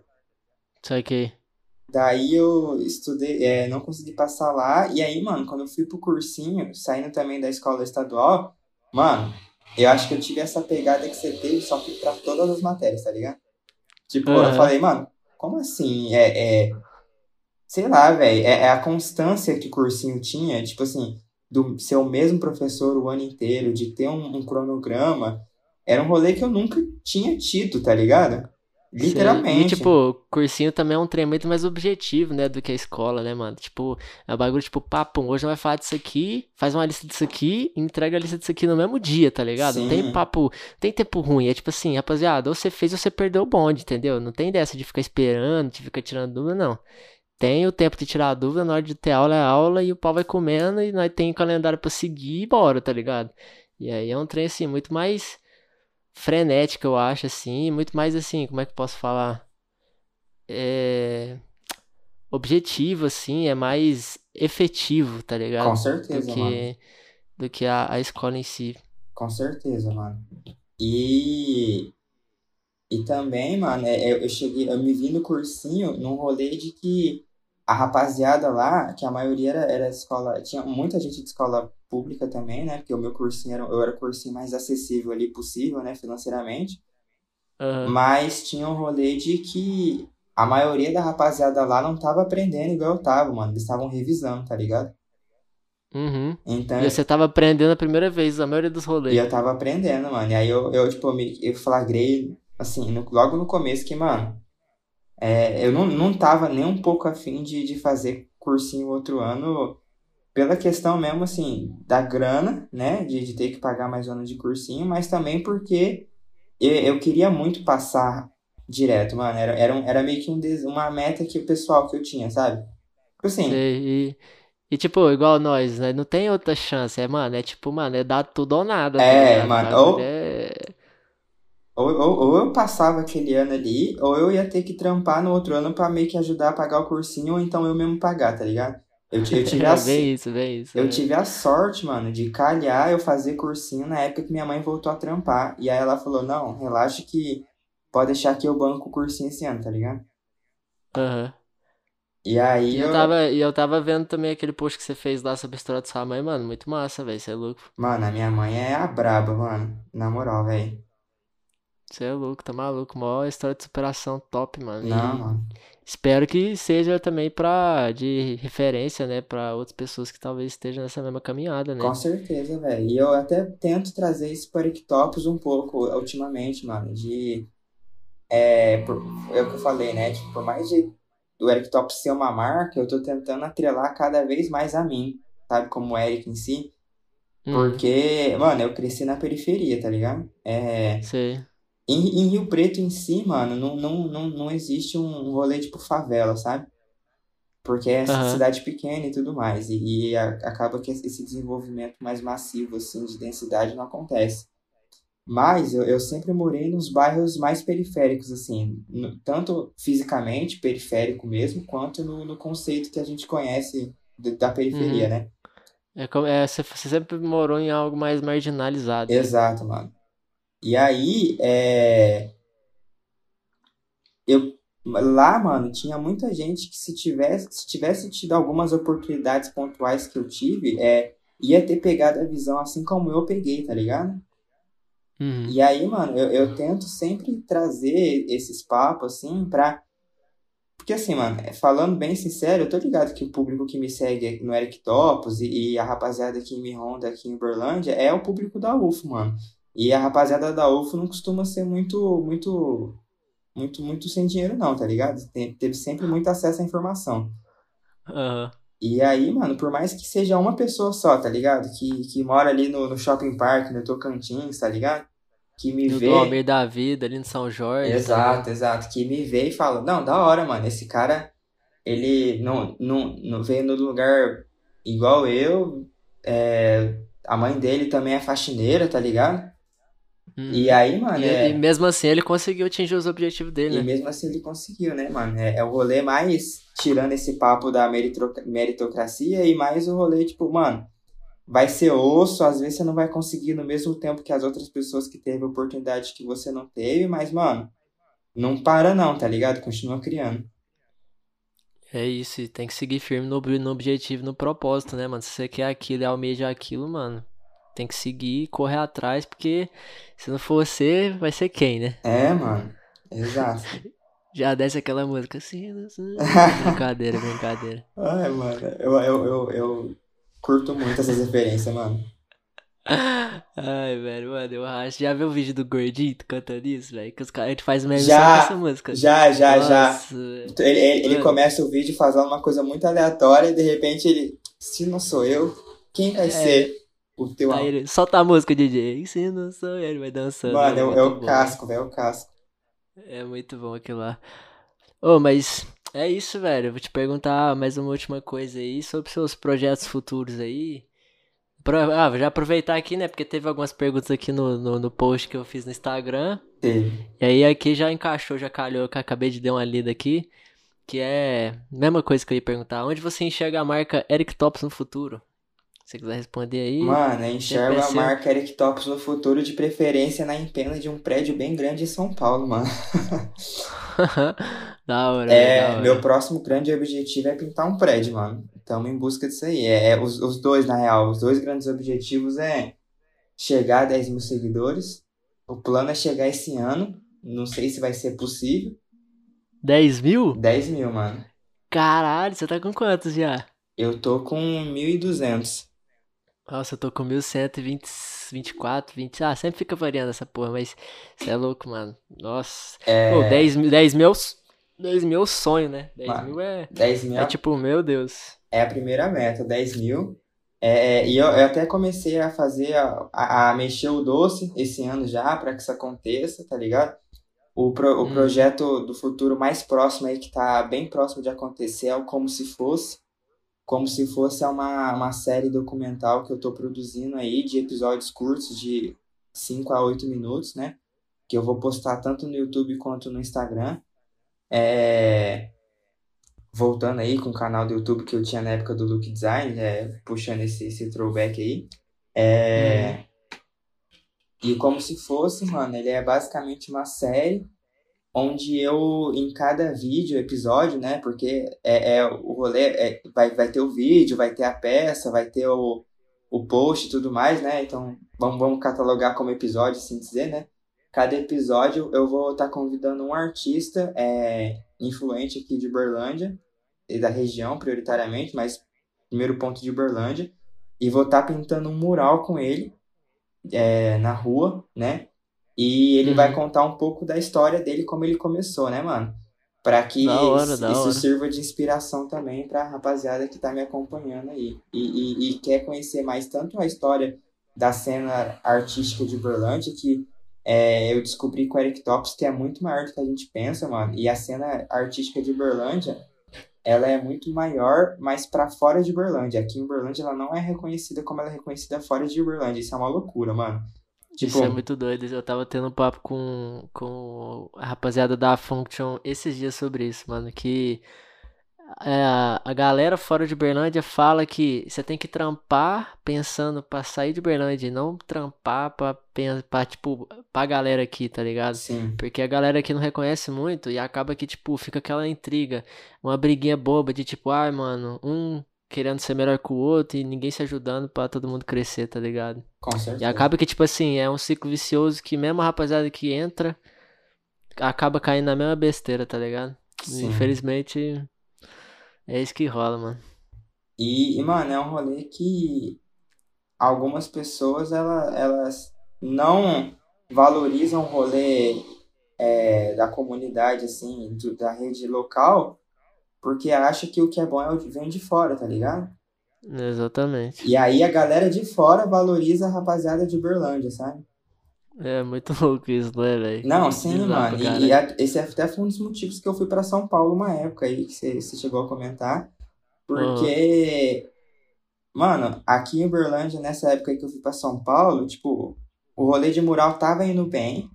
que Daí eu estudei, é, não consegui passar lá, e aí, mano, quando eu fui pro cursinho, saindo também da escola estadual, mano, eu acho que eu tive essa pegada que você teve, só que pra todas as matérias, tá ligado? Tipo, uhum. eu falei, mano, como assim? É, é, sei lá, velho, é, é, a constância que o cursinho tinha, tipo assim, do ser o mesmo professor o ano inteiro, de ter um, um cronograma, era um rolê que eu nunca tinha tido, tá ligado? Literalmente. E, tipo, cursinho também é um trem muito mais objetivo, né, do que a escola, né, mano? Tipo, é um bagulho, tipo, papo, hoje vai falar disso aqui, faz uma lista disso aqui entrega a lista disso aqui no mesmo dia, tá ligado? Sim. Não tem papo, tem tempo ruim. É tipo assim, rapaziada, ou você fez ou você perdeu o bonde, entendeu? Não tem dessa de ficar esperando, de ficar tirando dúvida, não tem o tempo de tirar a dúvida, na hora de ter aula é aula e o pau vai comendo e nós tem calendário para seguir e bora, tá ligado? E aí é um trem assim muito mais frenético, eu acho assim, muito mais assim, como é que eu posso falar? É objetivo assim, é mais efetivo, tá ligado? Com certeza, do que mano. do que a, a escola em si. Com certeza, mano. E e também, mano, é, eu cheguei, eu me vi no cursinho num rolê de que a rapaziada lá, que a maioria era, era escola, tinha muita gente de escola pública também, né? Porque o meu cursinho era, eu era o cursinho mais acessível ali possível, né, financeiramente. Uhum. Mas tinha um rolê de que a maioria da rapaziada lá não tava aprendendo igual eu tava, mano. Eles estavam revisando, tá ligado? Uhum. Então, e você tava aprendendo a primeira vez, a maioria dos rolês. E eu tava aprendendo, mano. E aí eu, eu tipo, me, eu flagrei, assim, no, logo no começo que, mano, é, eu não, não tava nem um pouco afim de, de fazer cursinho outro ano pela questão mesmo, assim, da grana, né? De, de ter que pagar mais um ano de cursinho, mas também porque eu, eu queria muito passar direto, mano. Era, era, um, era meio que um, uma meta que o pessoal que eu tinha, sabe? Tipo assim. E, e, tipo, igual nós, né? Não tem outra chance, é, mano. É tipo, mano, é dar tudo ou nada. Tá é, tá mano. Ou, é... Ou, ou, ou eu passava aquele ano ali, ou eu ia ter que trampar no outro ano para meio que ajudar a pagar o cursinho, ou então eu mesmo pagar, tá ligado? Eu, eu tive a, bem isso, bem isso. Eu é. tive a sorte, mano, de calhar eu fazer cursinho na época que minha mãe voltou a trampar. E aí ela falou, não, relaxa que pode deixar que eu banco o cursinho esse ano, tá ligado? Aham. Uhum. E aí e eu... eu tava E eu tava vendo também aquele post que você fez lá sobre a história da sua mãe, mano. Muito massa, velho. Você é louco. Mano, a minha mãe é a braba, mano. Na moral, velho. Você é louco, tá maluco. Maior história de superação top, mano. Não, e mano. Espero que seja também pra, de referência, né, pra outras pessoas que talvez estejam nessa mesma caminhada, né? Com certeza, velho. E eu até tento trazer isso para Ictopos um pouco ultimamente, mano. De é, por, é o que eu falei, né? Tipo, por mais de do Eric Top ser uma marca, eu tô tentando atrelar cada vez mais a mim, sabe? Como o Eric em si. Hum, Porque, mano, eu cresci na periferia, tá ligado? É, sei. Em, em Rio Preto em si, mano, não, não, não, não existe um rolê tipo favela, sabe? Porque é Aham. cidade pequena e tudo mais. E, e a- acaba que esse desenvolvimento mais massivo, assim, de densidade não acontece. Mas eu, eu sempre morei nos bairros mais periféricos, assim, no- tanto fisicamente, periférico mesmo, quanto no, no conceito que a gente conhece de- da periferia, Uhum. né? É, como- é, você, você sempre morou em algo mais marginalizado, né? Exato, mano. E aí, é, eu, lá, mano, tinha muita gente que se tivesse, se tivesse tido algumas oportunidades pontuais que eu tive, é, ia ter pegado a visão assim como eu peguei, tá ligado? Uhum. E aí, mano, eu, eu tento sempre trazer esses papos, assim, pra. Porque, assim, mano, é, falando bem sincero, eu tô ligado que o público que me segue no Eric Topos e, e a rapaziada que me ronda aqui em Uberlândia é o público da UFO, mano. E a rapaziada da UFO não costuma ser muito, muito, muito, muito sem dinheiro, não, tá ligado? Tem- teve sempre muito acesso à informação. Aham. E aí, mano, por mais que seja uma pessoa só, tá ligado? Que, que mora ali no, no shopping park, no Tocantins, tá ligado? Que me No vê. Almir da Vida, ali no São Jorge, tá? Exato, exato. Que me vê e fala, não, da hora, mano, esse cara, ele não, não, não veio no lugar igual eu, é, a mãe dele também é faxineira, tá ligado? Uhum. E aí, mano, E, é, e mesmo assim ele conseguiu atingir os objetivos e dele, né? mesmo assim ele conseguiu, né, mano? É, é o rolê mais tirando esse papo da meritocracia e mais o rolê, tipo, mano, vai ser osso, às vezes você não vai conseguir no mesmo tempo que as outras pessoas que teve oportunidade que você não teve, mas, mano, não para não, tá ligado? Continua criando. É isso, e tem que seguir firme no, no objetivo, no propósito, né, mano? Se você quer aquilo e almeja aquilo, mano, tem que seguir, correr atrás, porque se não for você, vai ser quem, né? É, mano. Exato. Já desce aquela música assim, assim. Brincadeira, brincadeira. Ai, mano, eu, eu, eu, eu curto muito essas referências, mano. Ai, velho, mano, eu acho. Já viu o vídeo do Gordito cantando isso, velho? Que os caras, a gente faz meme só Já, com essa música. Já, já, já. Nossa, velho. Ele, ele, ele começa o vídeo fazendo uma coisa muito aleatória e de repente ele, se não sou eu, quem vai É. ser o teu Aí ele solta a música, DJ. Se não sou eu, ele vai dançando. Mano, é, o- muito é o bom. casco, velho, é o casco. É muito bom aquilo lá. Ô, mas é isso, velho. Eu vou te perguntar mais uma última coisa aí sobre seus projetos futuros aí. Pro- Ah, vou já aproveitar aqui, né? Porque teve algumas perguntas aqui no, no, no post que eu fiz no Instagram. Teve. E aí aqui já encaixou, já calhou, que acabei de dar uma lida aqui. Que é mesma coisa que eu ia perguntar. Onde você enxerga a marca Eric Tops no futuro? Se você quiser responder aí. Mano, eu enxergo a marca Eric Tops no futuro, de preferência na empena de um prédio bem grande em São Paulo, mano. da hora, É, da hora. meu próximo grande objetivo é pintar um prédio, mano. Estamos em busca disso aí. É, é os, os dois, na real, os dois grandes objetivos é chegar a 10 mil seguidores. O plano é chegar esse ano. Não sei se vai ser possível. 10 mil? 10 mil, mano. Caralho, você tá com quantos já? Eu tô com 1.200. Nossa, eu tô com 1124, 20. Ah, sempre fica variando essa porra, mas você é louco, mano. Nossa. É, Pô, 10 mil, 10 mil, é o s- 10 mil é o sonho, né? 10 Mano, mil é, 10 mil é tipo, meu Deus. é a primeira meta, 10 mil. É, e eu, eu até comecei a fazer, a, a, a mexer o doce esse ano já, para que isso aconteça, tá ligado? O, pro, o Hum. projeto do futuro mais próximo aí, que tá bem próximo de acontecer, é o Como Se Fosse. Como Se Fosse uma, uma série documental que eu tô produzindo aí, de episódios curtos, de 5 a 8 minutos, né? Que eu vou postar tanto no YouTube quanto no Instagram. É voltando aí com o canal do YouTube que eu tinha na época do Look Design, é, puxando esse, esse throwback aí. É, E como se fosse, mano, ele é basicamente uma série onde eu, em cada vídeo, episódio, né, porque é, é o rolê, é, vai, vai ter o vídeo, vai ter a peça, vai ter o, o post e tudo mais, né, então vamos, vamos catalogar como episódio, assim dizer, né. Cada episódio eu vou estar convidando um artista é, influente aqui de Uberlândia, e da região prioritariamente, mas primeiro ponto de Uberlândia, e vou estar pintando um mural com ele é, na rua, né? E ele Uhum. vai contar um pouco da história dele, como ele começou, né, mano? Pra que hora, isso, isso sirva de inspiração também pra rapaziada que tá me acompanhando aí. E, e, e quer conhecer mais tanto a história da cena artística de Uberlândia, que é, eu descobri com o Eric Tops que é muito maior do que a gente pensa, mano. E a cena artística de Uberlândia, ela é muito maior, mas pra fora de Uberlândia. Aqui em Uberlândia ela não é reconhecida como ela é reconhecida fora de Uberlândia. Isso é uma loucura, mano. Tipo, Isso é muito doido. Eu tava tendo um papo com, com a rapaziada da Function esses dias sobre isso, mano. Que é, a, galera fora de Berlândia fala que você tem que trampar pensando pra sair de Berlândia e não trampar pra, pra, tipo, pra galera aqui, tá ligado? sim. Porque a galera aqui não reconhece muito e acaba que, tipo, fica aquela intriga, uma briguinha boba de tipo, ai, mano, um querendo ser melhor que o outro e ninguém se ajudando pra todo mundo crescer, tá ligado? Com E certeza. acaba que, tipo assim, é um ciclo vicioso que mesmo a rapaziada que entra acaba caindo na mesma besteira, tá ligado? E, Sim. Infelizmente, é isso que rola, mano. E, e, mano, é um rolê que algumas pessoas ela, elas não valorizam o rolê é, da comunidade, assim, do- da rede local, porque acha que o que é bom é o que vem de fora, tá ligado? Exatamente. E aí a galera de fora valoriza a rapaziada de Uberlândia, sabe? É muito louco isso, não é, velho? Não, sim, mano. E, e a- esse até foi um dos motivos que eu fui pra São Paulo uma época aí, que você chegou a comentar. Porque, mano, aqui em Uberlândia, nessa época aí que eu fui pra São Paulo, tipo, o rolê de mural tava indo bem,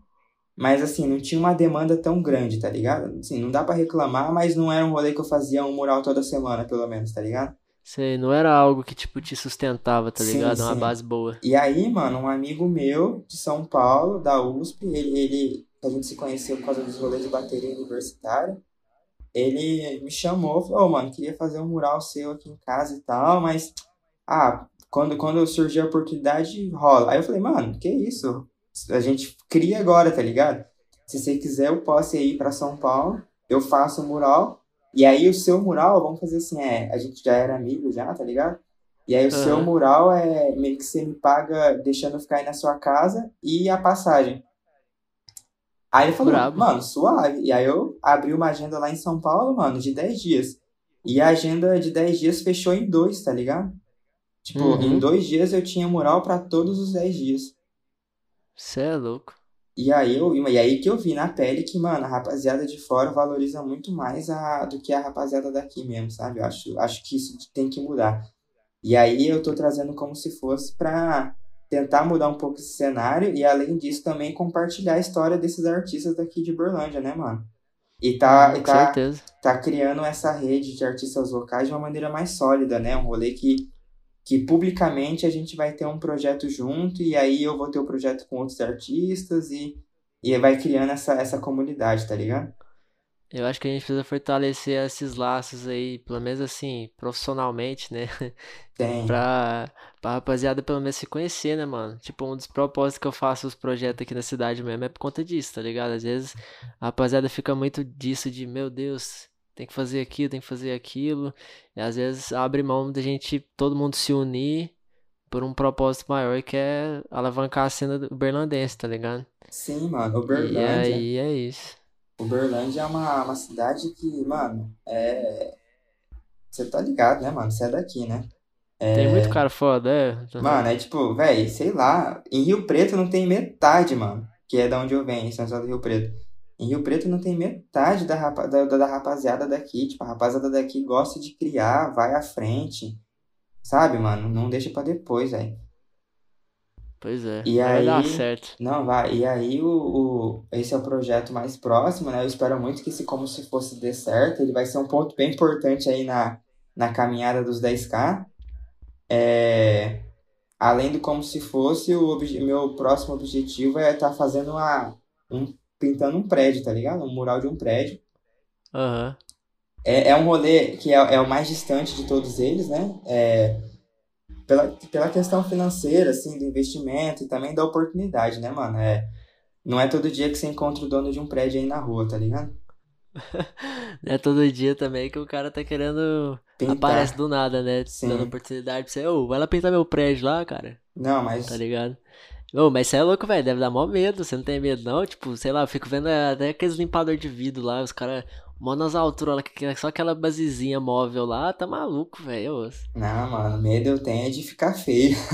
mas assim, não tinha uma demanda tão grande, tá ligado? Assim, não dá pra reclamar, mas não era um rolê que eu fazia um mural toda semana, pelo menos, tá ligado? Sei, não era algo que, tipo, te sustentava, tá Sim, ligado? Uma sim. base boa. E aí, mano, um amigo meu de São Paulo, da USP, ele, ele a gente se conheceu por causa dos rolês de bateria universitária. Ele me chamou, falou, "Ô, mano, queria fazer um mural seu aqui em casa e tal, mas ah, quando quando surgir a oportunidade, rola. Aí eu falei, mano, que isso? A gente cria agora, tá ligado? Se você quiser, eu posso ir pra São Paulo, eu faço o mural, e aí o seu mural, vamos fazer assim, é, a gente já era amigo já, tá ligado? E aí o seu Aham. mural é meio que você me paga deixando eu ficar aí na sua casa e a passagem. Aí ele falou, Brabo. mano, suave. E aí eu abri uma agenda lá em São Paulo, mano, de 10 dias. E a agenda de 10 dias fechou em dois, tá ligado? Tipo, Uhum. em dois dias eu tinha mural pra todos os 10 dias. Cê é louco. E aí, eu, e aí que eu vi na pele que, mano, a rapaziada de fora valoriza muito mais a, do que a rapaziada daqui mesmo, sabe? Eu acho, acho que isso tem que mudar. E aí eu tô trazendo como se fosse pra tentar mudar um pouco esse cenário e, além disso, também compartilhar a história desses artistas daqui de Berlândia, né, mano? E tá, Uhum, e tá, certeza. tá criando essa rede de artistas locais de uma maneira mais sólida, né? Um rolê que, que publicamente a gente vai ter um projeto junto e aí eu vou ter o projeto com outros artistas e, e vai criando essa, essa comunidade, tá ligado? Eu acho que a gente precisa fortalecer esses laços aí, pelo menos assim, profissionalmente, né? Tem. Pra, pra rapaziada pelo menos se conhecer, né, mano? Tipo, um dos propósitos que eu faço os projetos aqui na cidade mesmo é por conta disso, tá ligado? Às vezes a rapaziada fica muito disso de, meu Deus, tem que fazer aquilo, tem que fazer aquilo. E às vezes abre mão da gente, todo mundo se unir por um propósito maior que é alavancar a cena do berlandense, tá ligado? Sim, mano. E Uberlândia. aí é isso. Uberlândia é uma, uma cidade que, mano, é. Você tá ligado, né, mano? Você é daqui, né? Tem muito cara foda, é? Mano, é tipo, véi, sei lá. Em Rio Preto não tem metade, mano. Que é da onde eu venho, em São José do Rio Preto. Em Rio Preto não tem metade da, rapa- da, da rapaziada daqui. Tipo, a rapaziada daqui gosta de criar, vai à frente. Sabe, mano? Não deixa pra depois, velho. Pois é, E vai dar aí- certo. Não, vai. E aí, o, o, esse é o projeto mais próximo, né? Eu espero muito que esse Como Se Fosse dê certo. Ele vai ser um ponto bem importante aí na, na caminhada dos 10K. É, além do Como Se Fosse, o meu próximo objetivo é estar fazendo uma, um, pintando um prédio, tá ligado? Um mural de um prédio. Aham. É, é um rolê que é, é o mais distante de todos eles, né? É, pela, pela questão financeira, assim, do investimento e também da oportunidade, né, mano? É, não é todo dia que você encontra o dono de um prédio aí na rua, tá ligado? Não é todo dia também que o cara tá querendo. Pintar. Aparece do nada, né? Sim. Dando oportunidade pra você. Ô, vai lá pintar meu prédio lá, cara. Não, mas Tá ligado? Ô, mas você é louco, velho. Deve dar mó medo. Você não tem medo, não? Tipo, sei lá, eu fico vendo até aqueles limpador de vidro lá, os caras mó nas alturas, lá, só aquela basezinha móvel lá, tá maluco, velho. Não, mano, medo eu tenho é de ficar feio.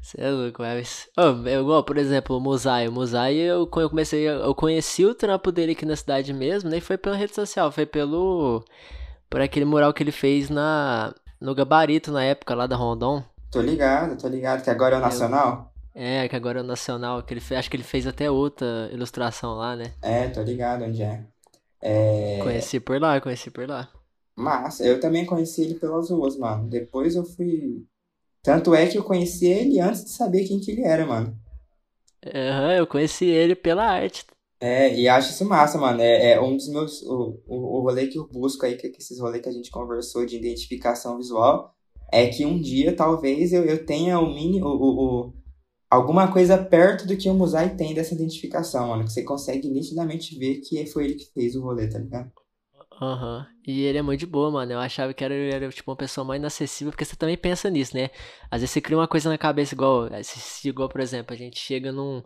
Você é louco, mas. Oh, eu, igual, por exemplo, o Musai. O Musai, eu, eu comecei. Eu conheci o trampo dele aqui na cidade mesmo, nem foi pela rede social, foi pelo. Por aquele mural que ele fez na. No gabarito na época lá da Rondon. Tô ligado, tô ligado, que agora é o Nacional. É, que agora é o Nacional, que ele fez, acho que ele fez até outra ilustração lá, né? É, tô ligado onde é. é... Conheci por lá, conheci por lá. Massa, eu também conheci ele pelas ruas, mano. Depois eu fui tanto é que eu conheci ele antes de saber quem que ele era, mano. Aham, uhum, eu conheci ele pela arte. É, e acho isso massa, mano. É, é um dos meus. O, o, o rolê que eu busco aí, que, que esses rolês que a gente conversou de identificação visual, é que um dia talvez eu, eu tenha o mini. O, o, o, alguma coisa perto do que o Musai tem dessa identificação, mano. Que você consegue nitidamente ver que foi ele que fez o rolê, tá ligado? Aham. Uhum. E ele é muito de boa, mano. Eu achava que era, era, tipo uma pessoa mais inacessível, porque você também pensa nisso, né? Às vezes você cria uma coisa na cabeça igual, igual, por exemplo, a gente chega num,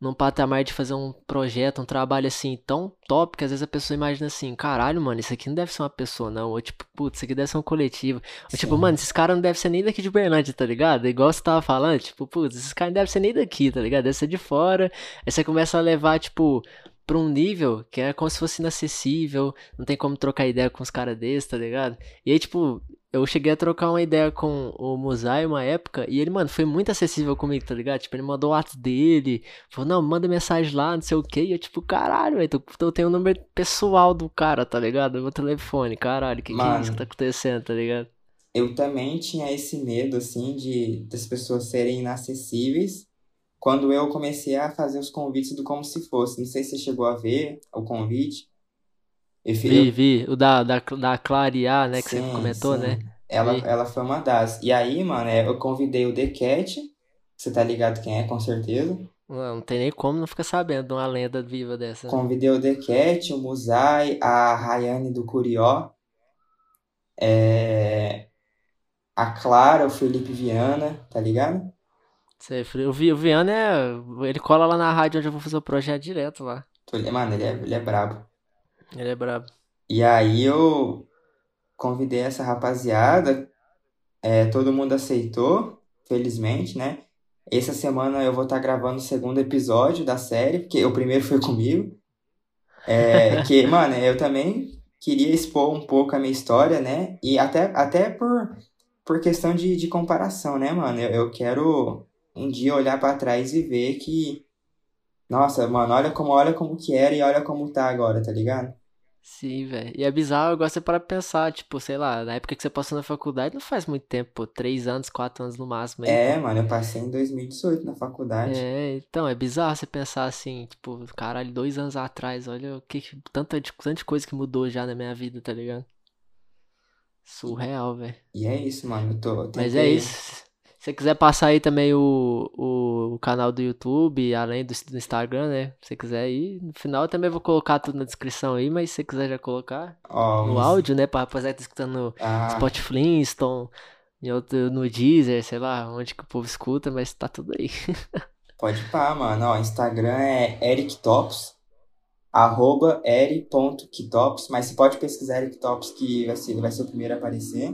num patamar de fazer um projeto, um trabalho assim tão top que às vezes a pessoa imagina assim, caralho, mano, isso aqui não deve ser uma pessoa, não. Ou tipo, putz, isso aqui deve ser um coletivo. Ou tipo, mano, esses caras não devem ser nem daqui de Berlândia, tá ligado? Igual você tava falando, tipo, putz, esses caras não devem ser nem daqui, tá ligado? Deve ser de fora. Aí você começa a levar, tipo, pra um nível que é como se fosse inacessível, não tem como trocar ideia com os caras desses, tá ligado? E aí, tipo, eu cheguei a trocar uma ideia com o Musai uma época, e ele, mano, foi muito acessível comigo, tá ligado? Tipo, ele mandou o WhatsApp dele, falou, não, manda mensagem lá, não sei o que, e eu, tipo, caralho, velho, eu tenho o número pessoal do cara, tá ligado? Meu telefone, caralho, que mano, que é isso que tá acontecendo, tá ligado? Eu também tinha esse medo, assim, de das pessoas serem inacessíveis, quando eu comecei a fazer os convites do Como Se Fosse. Não sei se você chegou a ver o convite. Eu, vi, vi. O da, da, da Clarear, né? Que sim, você comentou, sim. né? Ela, ela foi uma das. E aí, mano, é, eu convidei o The Cat. Você tá ligado quem é, com certeza. Não, não tem nem como não ficar sabendo de uma lenda viva dessa. Né? Convidei o The Cat, o Musai, a Rayane do Curió. É... A Clara, o Felipe Viana, tá ligado? Sei, o, Vi, o Viana é. Ele cola lá na rádio onde eu vou fazer o projeto direto lá. Mano, ele é, ele é brabo. Ele é brabo. E aí eu convidei essa rapaziada, é, todo mundo aceitou, felizmente, né? Essa semana eu vou estar tá gravando o segundo episódio da série, porque o primeiro foi comigo. É, que, mano, eu também queria expor um pouco a minha história, né? E até, até por, por questão de, de comparação, né, mano? Eu, eu quero um dia olhar para trás e ver que nossa, mano, olha como olha como que era e olha como tá agora, tá ligado? Sim, velho. E é bizarro, eu gosto para pensar, tipo, sei lá, na época que você passou na faculdade não faz muito tempo, pô, três anos, quatro anos no máximo. Aí, é, pô. mano, eu passei em 2018 na faculdade. É, então, é bizarro você pensar assim, tipo, caralho, dois anos atrás, olha o que, tanta, tanta coisa que mudou já na minha vida, tá ligado? Surreal, velho. E é isso, mano, eu tô... Eu Mas é isso. Se você quiser passar aí também o, o, o canal do YouTube, além do, do, Instagram, né? Se você quiser ir. No final eu também vou colocar tudo na descrição aí, mas se você quiser já colocar oh, no mas... áudio, né? Pra rapaziada que tá escutando no ah. Spotify, Flintstone, no Deezer, sei lá, onde que o povo escuta, mas tá tudo aí. Pode pá, mano. Ó, Instagram é erictops, arroba eri.kitops, mas você pode pesquisar erictops que vai ser, vai ser o primeiro a aparecer.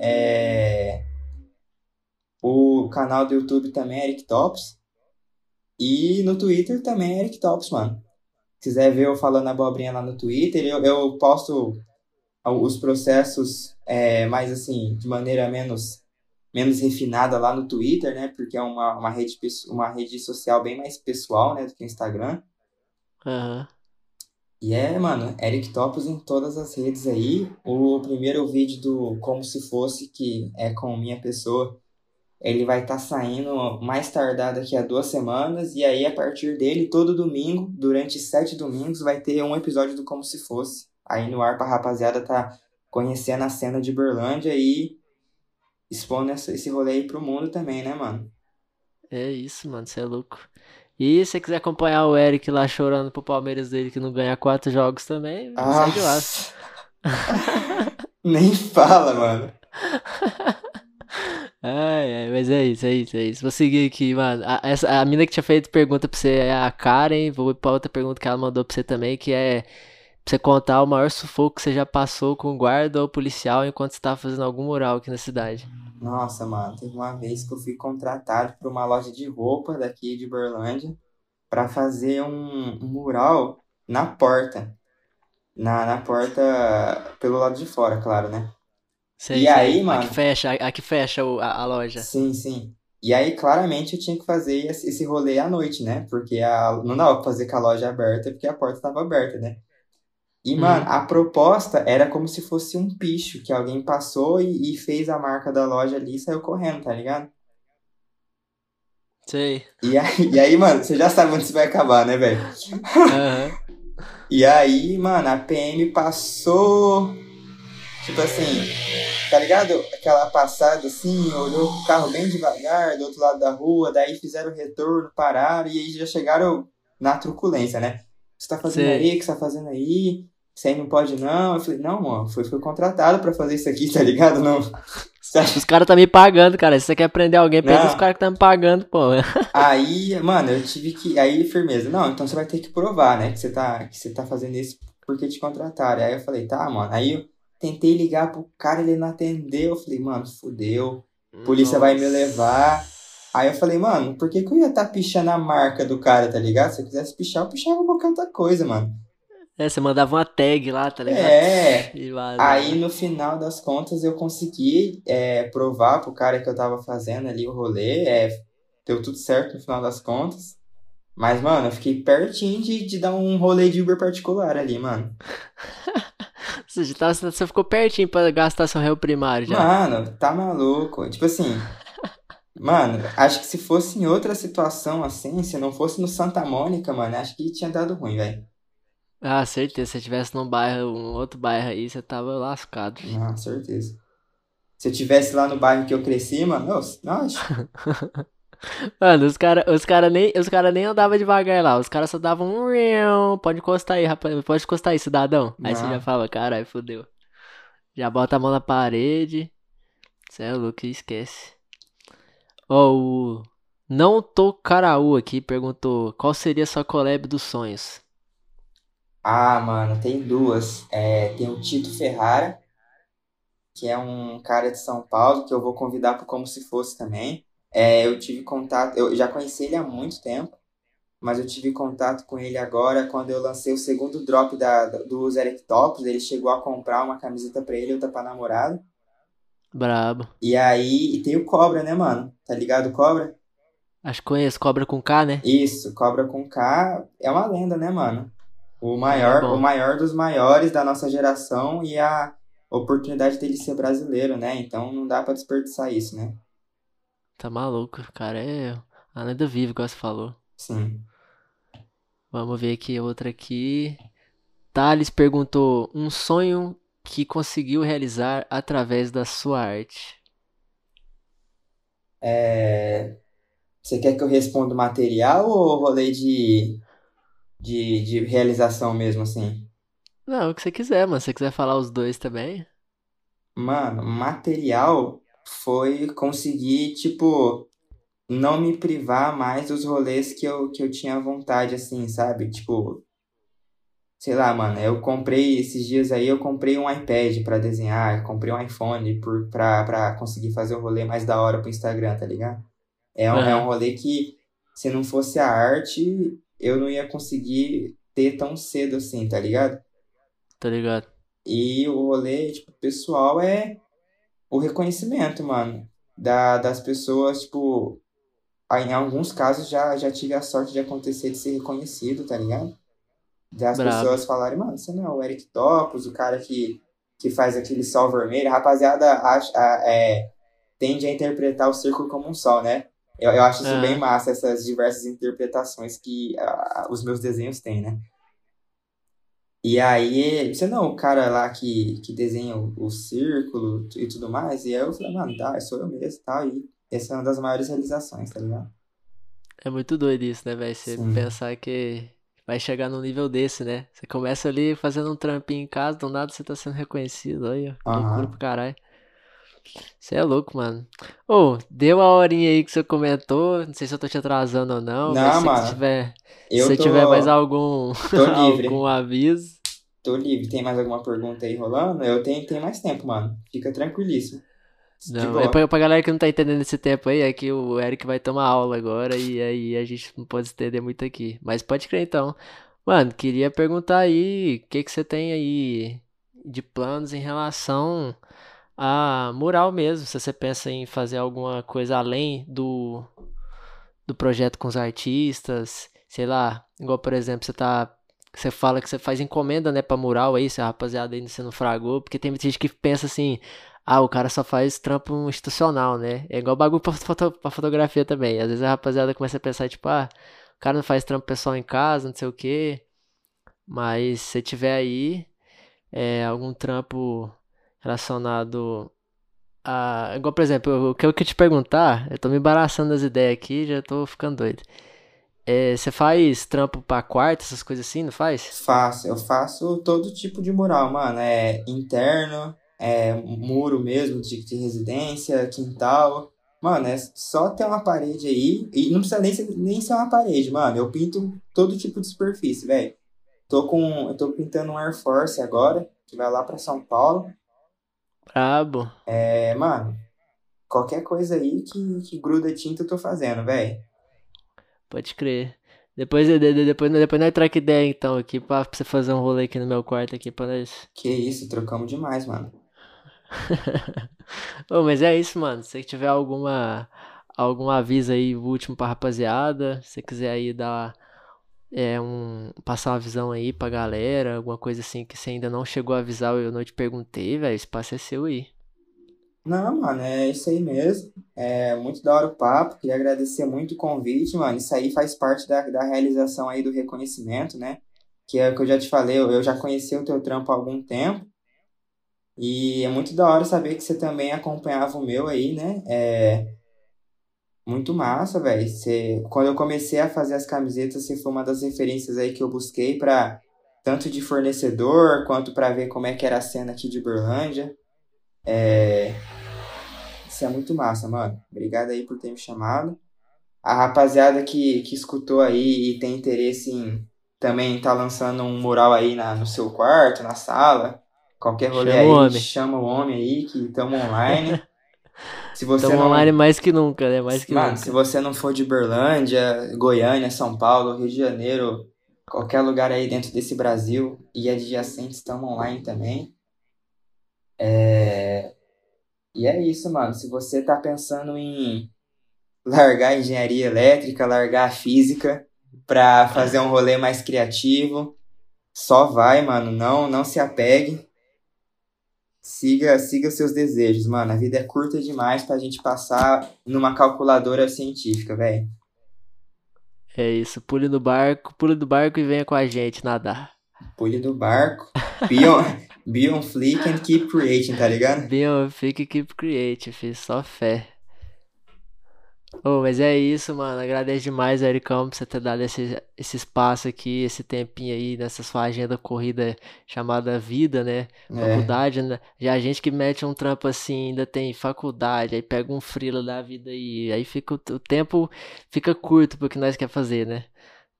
É... O canal do YouTube também é Eric Tops. E no Twitter também é Eric Tops, mano. Se quiser ver eu falando abobrinha lá no Twitter, eu, eu posto os processos é, mais assim, de maneira menos, menos refinada lá no Twitter, né? Porque é uma, uma, rede, uma rede social bem mais pessoal, né? Do que o Instagram. Uhum. E é, mano, Eric Topos em todas as redes aí. O primeiro vídeo do Como Se Fosse, que é com minha pessoa, ele vai estar tá saindo mais tardar daqui a duas semanas. E aí, a partir dele, todo domingo, durante sete domingos, vai ter um episódio do Como Se Fosse. Aí no ar pra rapaziada tá conhecendo a cena de Berlândia e expondo esse rolê aí pro mundo também, né, mano? É isso, mano, você é louco. E se você quiser acompanhar o Eric lá chorando pro Palmeiras dele que não ganha quatro jogos também, ah, segue lá. Nem fala, mano. Ai, ai, mas é isso, é isso, é isso. Vou seguir aqui, mano. A, essa, a mina que tinha feito pergunta pra você é a Karen. Vou pra outra pergunta que ela mandou pra você também, que é pra você contar o maior sufoco que você já passou com guarda ou policial enquanto você tava fazendo algum mural aqui na cidade. Nossa, mano, teve uma vez que eu fui contratado por uma loja de roupa daqui de Berlândia para fazer um, um mural na porta. Na, na porta pelo lado de fora, claro, né? Sei, E sei. aí, A mano? que fecha, a, a que fecha a, a loja. Sim, sim. E aí, claramente, eu tinha que fazer esse rolê à noite, né? Porque a, não dava pra fazer com a loja aberta, porque a porta estava aberta, né? E, mano, a proposta era como se fosse um picho, que alguém passou e, e fez a marca da loja ali e saiu correndo, tá ligado? Sei. E aí, e aí, mano, você já sabe onde isso vai acabar, né, velho? Aham. E aí, mano, a PM passou. Tipo assim, tá ligado? Aquela passada assim, olhou o carro bem devagar do outro lado da rua, daí fizeram o retorno, pararam e aí já chegaram na truculência, né? Você tá fazendo Sei. aí? O que você tá fazendo aí? Você aí não pode não? Eu falei, não, mano, fui, fui contratado pra fazer isso aqui, tá ligado? Não. Os caras tá me pagando, cara. Se você quer prender alguém, Não. os caras que tá me pagando, pô. Aí, mano, eu tive que. Aí, firmeza. Não, então você vai ter que provar, né? Que você tá, que você tá fazendo isso porque te contrataram. Aí eu falei, tá, mano. Aí eu tentei ligar pro cara, ele não atendeu. Eu falei, mano, fudeu. Polícia vai me levar. Aí eu falei, mano, por que, que eu ia estar tá pichando a marca do cara, tá ligado? Se eu quisesse pichar, eu pichava qualquer outra coisa, mano. É, você mandava uma tag lá, tá ligado? É. Aí no final das contas eu consegui é, provar pro cara que eu tava fazendo ali o rolê. É, deu tudo certo no final das contas. Mas, mano, eu fiquei pertinho de, de dar um rolê de Uber particular ali, mano. Você, tava- você ficou pertinho pra gastar seu réu primário já. Mano, tá maluco. Tipo assim. Mano, acho que se fosse em outra situação assim, se não fosse no Santa Mônica, mano, acho que tinha dado ruim, velho. Ah, certeza. Se você tivesse num bairro, um outro bairro aí, você tava lascado. Não, certeza. Se eu tivesse lá no bairro que eu cresci, mano, nossa, nossa. Mano, os caras os cara nem, os cara nem andavam devagar lá. Os caras só davam um. rião. Pode encostar aí, rapaz. Pode encostar aí, cidadão. Aí você Não. já fala, caralho, fodeu. Já bota a mão na parede. Você é louco, esquece. Ó, o. Não tô caraú aqui perguntou qual seria a sua collab dos sonhos. Ah, mano, tem duas. É, tem o Tito Ferrara, que é um cara de São Paulo, que eu vou convidar pro Como Se Fosse também. É, eu tive contato, eu já conheci ele há muito tempo, mas eu tive contato com ele agora quando eu lancei o segundo drop da, dos Eric Tops. Ele chegou a comprar uma camiseta pra ele e outra pra namorada. Brabo. E aí, e tem o Cobra, né, mano? Tá ligado, o Cobra? Acho que conheço Cobra com K, né? Isso, Cobra com K é uma lenda, né, mano? O maior, bom. o maior dos maiores da nossa geração e a oportunidade dele ser brasileiro, né? Então não dá pra desperdiçar isso, né? Tá maluco, cara. É a lenda viva, igual você falou. Sim. Vamos ver aqui outra aqui. Thales perguntou: um sonho que conseguiu realizar através da sua arte. É... Você quer que eu responda o material ou rolê de, de, de realização mesmo, assim? Não, o que você quiser, mano. Se você quiser falar os dois também. Mano, material foi conseguir, tipo, não me privar mais dos rolês que eu, que eu tinha vontade, assim, sabe? Tipo, sei lá, mano, eu comprei esses dias aí, eu comprei um iPad pra desenhar, comprei um iPhone por, pra, pra conseguir fazer o rolê mais da hora pro Instagram, tá ligado? É um, é um rolê que, se não fosse a arte, eu não ia conseguir ter tão cedo assim, tá ligado? Tá ligado? E o rolê, tipo, pessoal é o reconhecimento, mano, da, das pessoas, tipo, aí, em alguns casos já, já tive a sorte de acontecer de ser reconhecido, tá ligado? Das Brabo. pessoas falarem, mano, você não é o Eric Topos, o cara que, que faz aquele sol vermelho. A rapaziada acha, a- é, tende a interpretar o círculo como um sol, né? Eu, eu acho isso Aham. bem massa, essas diversas interpretações que ah, os meus desenhos têm, né? E aí, você não, é o cara lá que, que desenha o, o círculo e tudo mais. E aí eu falei, mano, tá, sou eu mesmo e tal. E essa é uma das maiores realizações, tá ligado? É muito doido isso, né, velho? Você Sim. pensar que vai chegar num nível desse, né? Você começa ali fazendo um trampinho em casa, do nada você tá sendo reconhecido. Olha, Aham. loucura pro caralho. Você é louco, mano. Ô, deu a horinha aí que você comentou. Não sei se eu tô te atrasando ou não. Não, mas se mano. tiver, Eu se tô, tiver mais algum, algum aviso. Tô livre. Tem mais alguma pergunta aí rolando? Eu tenho, tenho mais tempo, mano. Fica tranquilíssimo. Não, é pra, pra galera que não tá entendendo esse tempo aí, é que o Eric vai tomar aula agora e aí a gente não pode estender muito aqui. Mas pode crer então. Mano, queria perguntar aí, o que que você tem aí de planos em relação a mural mesmo? Se você pensa em fazer alguma coisa além do, do projeto com os artistas, sei lá, igual por exemplo, você tá. Você fala que você faz encomenda, né, pra mural aí, se a rapaziada ainda você não fragou, porque tem gente que pensa assim, ah, o cara só faz trampo institucional, né? É igual bagulho pra, foto, pra fotografia também. Às vezes a rapaziada começa a pensar, tipo, ah, o cara não faz trampo pessoal em casa, não sei o quê. Mas se tiver aí é, algum trampo relacionado a. Igual, por exemplo, o que eu queria te perguntar, eu tô me embaraçando das ideias aqui, já tô ficando doido. É, você faz trampo pra quarto, essas coisas assim, não faz? Faço, eu faço todo tipo de mural, mano. É interno, é muro mesmo de, de residência, quintal. Mano, é só ter uma parede aí. E não precisa nem ser, nem ser uma parede, mano. Eu pinto todo tipo de superfície, velho. Tô com, eu tô pintando um Air Force agora, que vai lá pra São Paulo. Brabo. É, mano, qualquer coisa aí que, que gruda tinta eu tô fazendo, velho. Pode crer. Depois, de- de- depois, depois nós troca ideia então aqui pra você fazer um rolê aqui no meu quarto aqui pra nós. Que isso, trocamos demais, mano. Mas é isso, mano. Se você tiver alguma algum aviso aí último pra rapaziada, se você quiser aí dar é um passar uma visão aí pra galera, alguma coisa assim que você ainda não chegou a avisar, eu não te perguntei, velho, esse espaço é seu aí. Não, mano, é isso aí mesmo. É muito da hora o papo. Queria agradecer muito o convite, mano. Isso aí faz parte da, da realização aí do reconhecimento, né? Que é o que eu já te falei, eu já conheci o teu trampo há algum tempo. E é muito da hora saber que você também acompanhava o meu aí, né? É muito massa, velho. Você, quando eu comecei a fazer as camisetas, você foi uma das referências aí que eu busquei para tanto de fornecedor quanto para ver como é que era a cena aqui de Berlândia. É, isso é muito massa, mano. Obrigado aí por ter me chamado. A rapaziada que, que escutou aí e tem interesse em também tá lançando um mural aí na, no seu quarto, na sala. Qualquer rolê Chama o aí, homem. chama o homem aí que estamos online. Se você Estamos não, online mais que nunca, né? Mais que mano, nunca. se você não for de Berlândia, Goiânia, São Paulo, Rio de Janeiro, qualquer lugar aí dentro desse Brasil e adjacentes estamos online também. É... E é isso, mano. Se você tá pensando em largar a engenharia elétrica, largar a física pra fazer um rolê mais criativo, só vai, mano. Não, não se apegue. Siga, siga os seus desejos, mano. A vida é curta demais pra gente passar numa calculadora científica, velho. É isso, pule do barco, pule do barco e venha com a gente nadar. Pule do barco. Be on, be on fleek and keep creating, tá ligado? Bem, fique keep creative, filho, só fé. Ô, mas é isso, mano. Agradeço demais, Ericão, por você ter dado esse, esse espaço aqui, esse tempinho aí nessa sua agenda corrida chamada vida, né? É, Faculdade, né? Já a gente que mete um trampo assim, ainda tem faculdade, aí pega um freela da vida aí, aí fica o, tempo fica curto pro que nós quer fazer, né?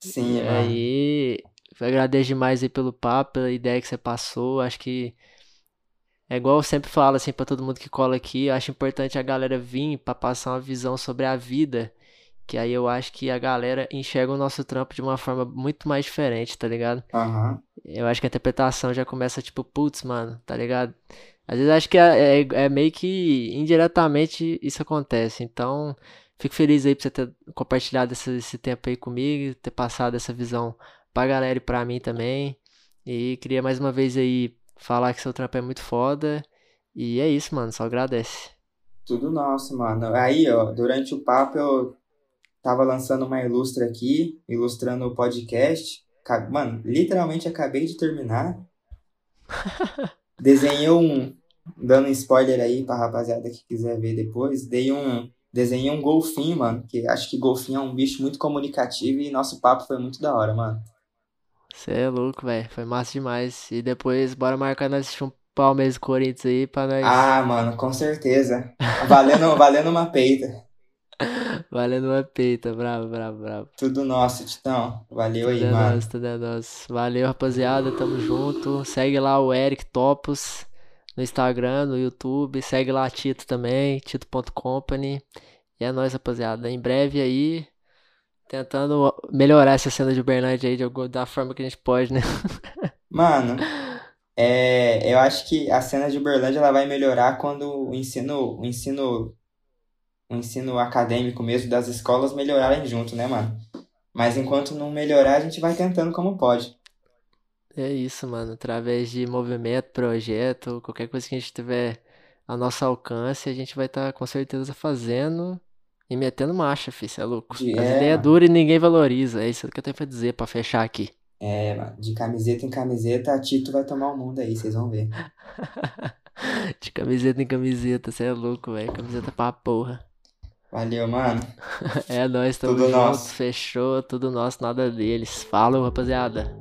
sim, E mano. aí, agradeço demais aí pelo papo, pela ideia que você passou. Acho que é igual eu sempre falo assim pra todo mundo que cola aqui, eu acho importante a galera vir pra passar uma visão sobre a vida, que aí eu acho que a galera enxerga o nosso trampo de uma forma muito mais diferente, tá ligado? Aham. Eu acho que a interpretação já começa tipo, putz, mano, tá ligado? Às vezes acho que é, é, é meio que indiretamente isso acontece. Então, fico feliz aí por você ter compartilhado esse, esse tempo aí comigo, ter passado essa visão pra galera e pra mim também. E queria mais uma vez aí falar que seu trampo é muito foda. E é isso, mano, só agradece. Tudo nosso, mano. Aí, ó, durante o papo eu tava lançando uma ilustra aqui, ilustrando o podcast. Ca- Mano, literalmente acabei de terminar. Desenhei um, dando spoiler aí pra rapaziada que quiser ver depois, dei um, desenhei um golfinho, mano, que acho que golfinho é um bicho muito comunicativo e nosso papo foi muito da hora, mano. Você é louco, velho. Foi massa demais. E depois, bora marcar nós assistir um Palmeiras e Corinthians aí pra nós. Ah, mano, com certeza. Valendo, valendo uma peita. Valendo uma peita, bravo, bravo, bravo. Tudo nosso, Titão. Valeu Tudo aí, é mano. nosso, tudo é nosso. Valeu, rapaziada, tamo junto. Segue lá o Eric Topos no Instagram, no YouTube. Segue lá a Tito também, tito.company. E é nóis, rapaziada. Em breve aí, tentando melhorar essa cena de Uberlândia aí de alguma, da forma que a gente pode, né? Mano, é, eu acho que a cena de Uberlândia ela vai melhorar quando o ensino, o ensino, o ensino acadêmico mesmo das escolas melhorarem junto, né, mano? Mas enquanto não melhorar, a gente vai tentando como pode. É isso, mano. Através de movimento, projeto, qualquer coisa que a gente tiver ao nosso alcance, a gente vai estar com certeza fazendo e metendo marcha, fi, cê é louco. De- As é, ideias duras e ninguém valoriza. É isso que eu tenho pra dizer, pra fechar aqui. É, mano, de camiseta em camiseta, a Tito vai tomar o mundo aí, vocês vão ver. De camiseta em camiseta, cê é louco, velho. Camiseta pra porra. Valeu, mano. É nóis, tamo Tudo junto, nosso. fechou, tudo nosso, nada deles. Falou, rapaziada.